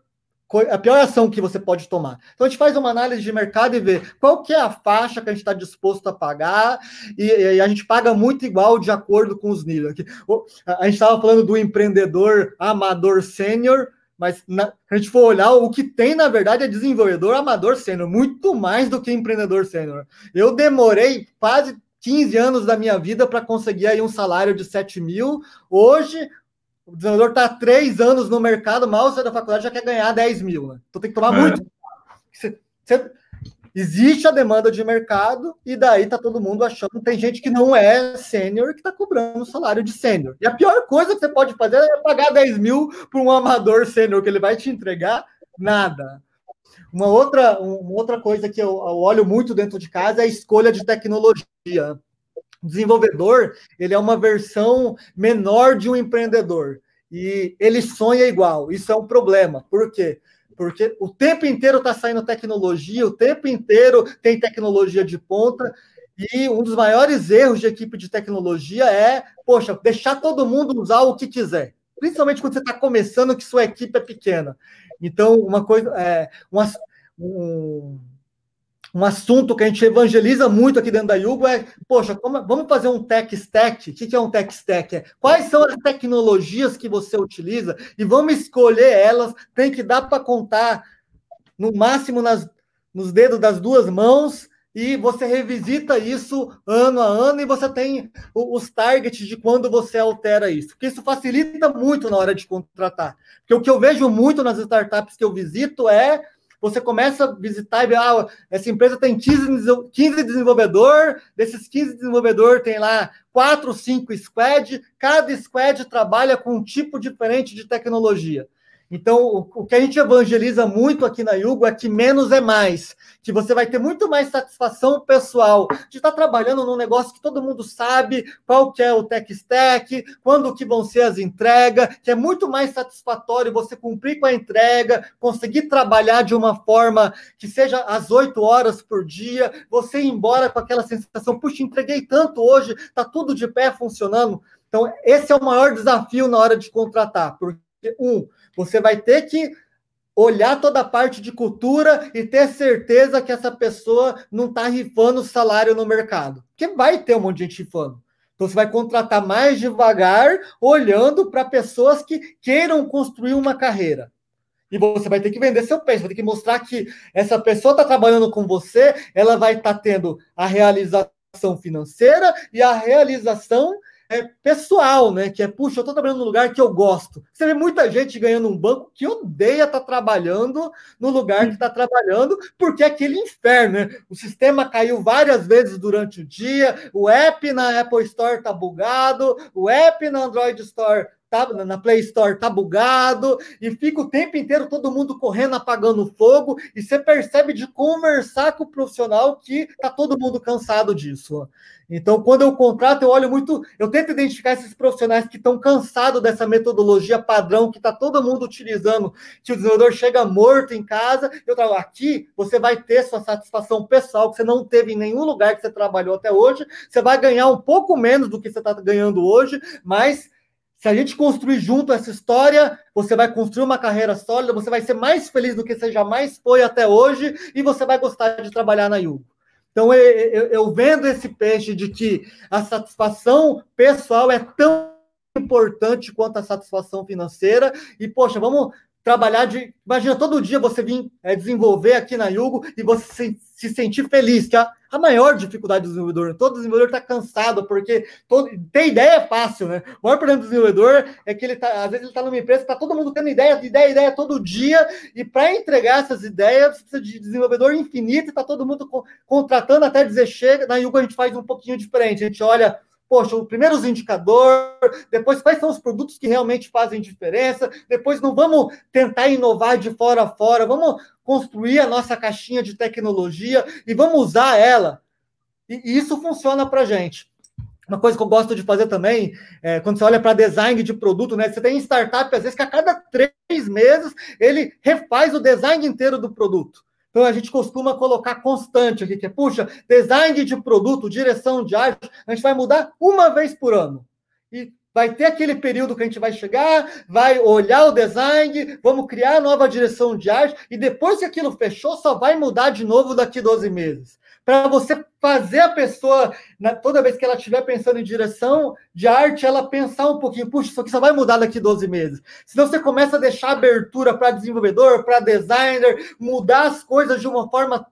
Speaker 2: a pior ação que você pode tomar. Então a gente faz uma análise de mercado e vê qual que é a faixa que a gente está disposto a pagar e, e, a gente paga muito igual de acordo com os níveis. A gente estava falando do empreendedor amador sênior, mas na, a gente for olhar, o que tem, na verdade, é desenvolvedor amador sênior, muito mais do que empreendedor sênior. Eu demorei quase 15 anos da minha vida para conseguir aí um salário de 7 mil. Hoje, o desenvolvedor está três anos no mercado, mal sai da faculdade já quer ganhar 10 mil. Né? Então tem que tomar é. muito. Você, você, existe a demanda de mercado e daí tá todo mundo achando tem gente que não é sênior que está cobrando salário de sênior. E a pior coisa que você pode fazer é pagar 10 mil para um amador sênior, que ele vai te entregar nada. Uma outra, uma outra coisa que eu, eu olho muito dentro de casa é a escolha de tecnologia. O desenvolvedor, ele é uma versão menor de um empreendedor. E ele sonha igual. Isso é um problema. Por quê? porque o tempo inteiro está saindo tecnologia, o tempo inteiro tem tecnologia de ponta, e um dos maiores erros de equipe de tecnologia é, poxa, deixar todo mundo usar o que quiser. Principalmente quando você está começando, que sua equipe é pequena. Então, uma coisa, é, uma, um, um assunto que a gente evangeliza muito aqui dentro da Yugo é, poxa, como, vamos fazer um tech stack. O que é um tech stack? É, quais são as tecnologias que você utiliza e vamos escolher elas. Tem que dar para contar no máximo nas, nos dedos das duas mãos e você revisita isso ano a ano e você tem os targets de quando você altera isso. Porque isso facilita muito na hora de contratar. Porque o que eu vejo muito nas startups que eu visito é você começa a visitar e ver, ah, essa empresa tem 15, 15 desenvolvedores, desses 15 desenvolvedores tem lá 4, 5 squad, cada squad trabalha com um tipo diferente de tecnologia. Então, o, que a gente evangeliza muito aqui na Yugo é que menos é mais, que você vai ter muito mais satisfação pessoal de estar trabalhando num negócio que todo mundo sabe qual que é o tech stack, quando que vão ser as entregas, que é muito mais satisfatório você cumprir com a entrega, conseguir trabalhar de uma forma que seja às oito horas por dia, você ir embora com aquela sensação, puxa, entreguei tanto hoje, tá tudo de pé funcionando. Então, esse é o maior desafio na hora de contratar, porque um, você vai ter que olhar toda a parte de cultura e ter certeza que essa pessoa não está rifando salário no mercado. Porque vai ter um monte de gente rifando. Então você vai contratar mais devagar, olhando para pessoas que queiram construir uma carreira. E você vai ter que vender seu peixe, vai ter que mostrar que essa pessoa está trabalhando com você, ela vai estar tá tendo a realização financeira e a realização é, pessoal, né? Que é, puxa, eu estou trabalhando num lugar que eu gosto. Você vê muita gente ganhando um banco que odeia estar tá trabalhando no lugar que está trabalhando, porque é aquele inferno, né? O sistema caiu várias vezes durante o dia, o app na Apple Store está bugado, o app na Android Store tá, na Play Store tá bugado, e fica o tempo inteiro todo mundo correndo, apagando fogo, e você percebe de conversar com o profissional que tá todo mundo cansado disso. Então, quando eu contrato, eu olho muito, eu tento identificar esses profissionais que estão cansados dessa metodologia padrão que está todo mundo utilizando, que o desenvolvedor chega morto em casa, eu trago aqui, você vai ter sua satisfação pessoal que você não teve em nenhum lugar que você trabalhou até hoje, você vai ganhar um pouco menos do que você está ganhando hoje, mas se a gente construir junto essa história, você vai construir uma carreira sólida, você vai ser mais feliz do que você jamais foi até hoje e você vai gostar de trabalhar na Yugo. Então, eu, eu, eu vendo esse peixe de que a satisfação pessoal é tão importante quanto a satisfação financeira. E, poxa, vamos trabalhar de. Imagina todo dia você vir é, desenvolver aqui na Yugo e você se, se sentir feliz, que a, a maior dificuldade do desenvolvedor, todo desenvolvedor está cansado, porque todo, ter ideia é fácil, né? O maior problema do desenvolvedor é que ele tá, às vezes ele está numa empresa, está todo mundo tendo ideia, ideia, ideia todo dia, e para entregar essas ideias, você precisa de desenvolvedor infinito, está todo mundo contratando até dizer chega. Na Yugo a gente faz um pouquinho diferente, a gente olha poxa, o primeiro os indicadores, depois quais são os produtos que realmente fazem diferença, depois não vamos tentar inovar de fora a fora, vamos construir a nossa caixinha de tecnologia e vamos usar ela. E, isso funciona para a gente. Uma coisa que eu gosto de fazer também, é, quando você olha para design de produto, né? Você tem startup, às vezes, que a cada três meses ele refaz o design inteiro do produto. Então a gente costuma colocar constante aqui, que é, puxa, design de produto, direção de arte, a gente vai mudar uma vez por ano. E vai ter aquele período que a gente vai chegar, vai olhar o design, vamos criar nova direção de arte, e depois que aquilo fechou, só vai mudar de novo daqui 12 meses para você fazer a pessoa, na, toda vez que ela estiver pensando em direção de arte, ela pensar um pouquinho, puxa, isso aqui só vai mudar daqui 12 meses. Senão você começa a deixar abertura para desenvolvedor, para designer, mudar as coisas de uma forma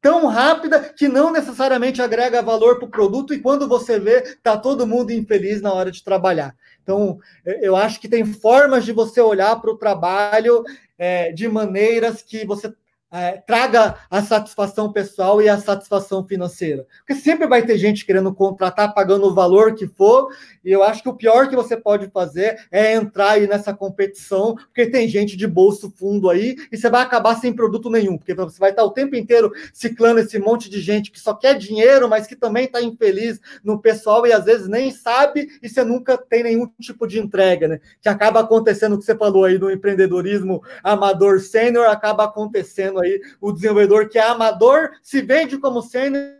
Speaker 2: tão rápida que não necessariamente agrega valor para o produto e quando você vê, tá todo mundo infeliz na hora de trabalhar. Então, eu acho que tem formas de você olhar para o trabalho é, de maneiras que você é, traga a satisfação pessoal e a satisfação financeira. Porque sempre vai ter gente querendo contratar, pagando o valor que for, e eu acho que o pior que você pode fazer é entrar aí nessa competição, porque tem gente de bolso fundo aí, e você vai acabar sem produto nenhum, porque você vai estar o tempo inteiro ciclando esse monte de gente que só quer dinheiro, mas que também está infeliz no pessoal e às vezes nem sabe, e você nunca tem nenhum tipo de entrega, né? Que acaba acontecendo o que você falou aí do empreendedorismo amador sênior, acaba acontecendo aí o desenvolvedor que é amador se vende como sênior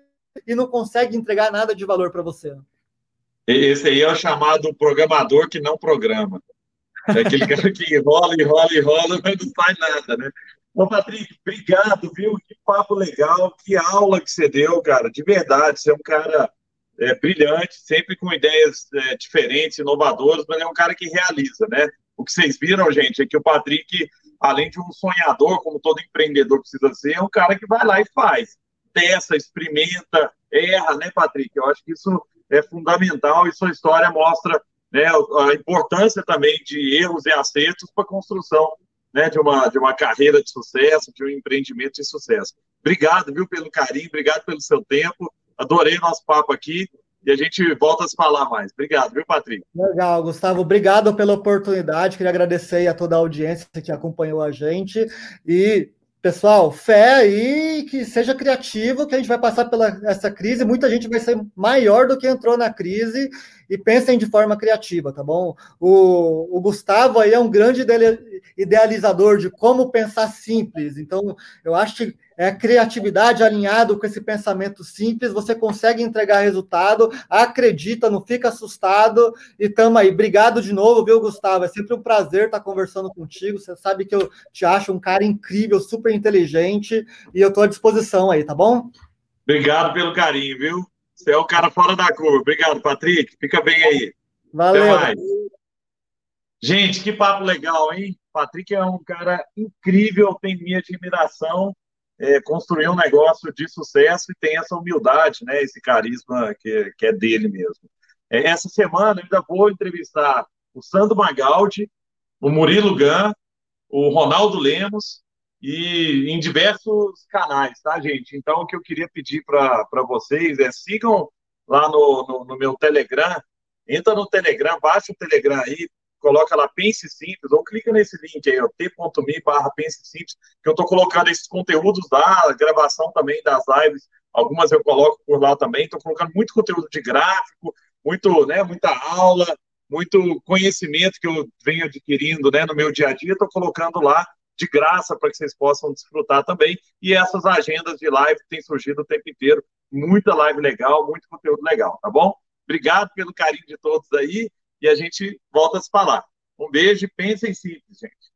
Speaker 2: e não consegue entregar nada de valor para você.
Speaker 1: Esse aí é o chamado programador que não programa. É aquele cara que enrola, enrola, enrola, mas não faz nada, né? Ô, Patrick, obrigado, viu? Que papo legal, que aula que você deu, cara. De verdade, você é um cara é, brilhante, sempre com ideias é, diferentes, inovadoras, mas é um cara que realiza, né? O que vocês viram, gente, é que o Patrick além de um sonhador, como todo empreendedor precisa ser, é um cara que vai lá e faz. Testa, experimenta, erra, né, Patrick? Eu acho que isso é fundamental e sua história mostra né, a importância também de erros e acertos para a construção né, de, uma, de uma carreira de sucesso, de um empreendimento de sucesso. Obrigado, viu, pelo carinho, obrigado pelo seu tempo. Adorei nosso papo aqui e a gente volta a se falar mais. Obrigado, viu, Patrick?
Speaker 2: Legal, Gustavo. Obrigado pela oportunidade. Queria agradecer a toda a audiência que acompanhou a gente. E, pessoal, fé aí que seja criativo, que a gente vai passar pela essa crise. Muita gente vai ser maior do que entrou na crise e pensem de forma criativa, tá bom? O, o Gustavo aí é um grande idealizador de como pensar simples. Então, eu acho que é criatividade alinhado com esse pensamento simples, você consegue entregar resultado, acredita, não fica assustado e tamo aí. Obrigado de novo, viu, Gustavo? É sempre um prazer estar conversando contigo. Você sabe que eu te acho um cara incrível, super inteligente e eu estou à disposição aí, tá bom?
Speaker 1: Obrigado pelo carinho, viu? Você é o cara fora da curva. Obrigado, Patrick. Fica bem aí.
Speaker 2: Valeu.
Speaker 1: Gente, que papo legal, hein? Patrick é um cara incrível, tem minha admiração é, construir um negócio de sucesso e tem essa humildade, né, esse carisma que, que é dele mesmo. É, essa semana eu ainda vou entrevistar o Sandro Magaldi, o Murilo Gan, o Ronaldo Lemos e em diversos canais, tá, gente? Então, o que eu queria pedir para vocês é sigam lá no, no, no, meu Telegram, entra no Telegram, baixa o Telegram aí, coloca lá Pense Simples, ou clica nesse link aí, t.me barra Pense Simples, que eu estou colocando esses conteúdos lá, gravação também das lives, algumas eu coloco por lá também, estou colocando muito conteúdo de gráfico, muito, né, muita aula, muito conhecimento que eu venho adquirindo né, no meu dia a dia, estou colocando lá de graça para que vocês possam desfrutar também. E essas agendas de live têm surgido o tempo inteiro. Muita live legal, muito conteúdo legal, tá bom? Obrigado pelo carinho de todos aí e a gente volta a se falar. Um beijo e pensem simples, gente.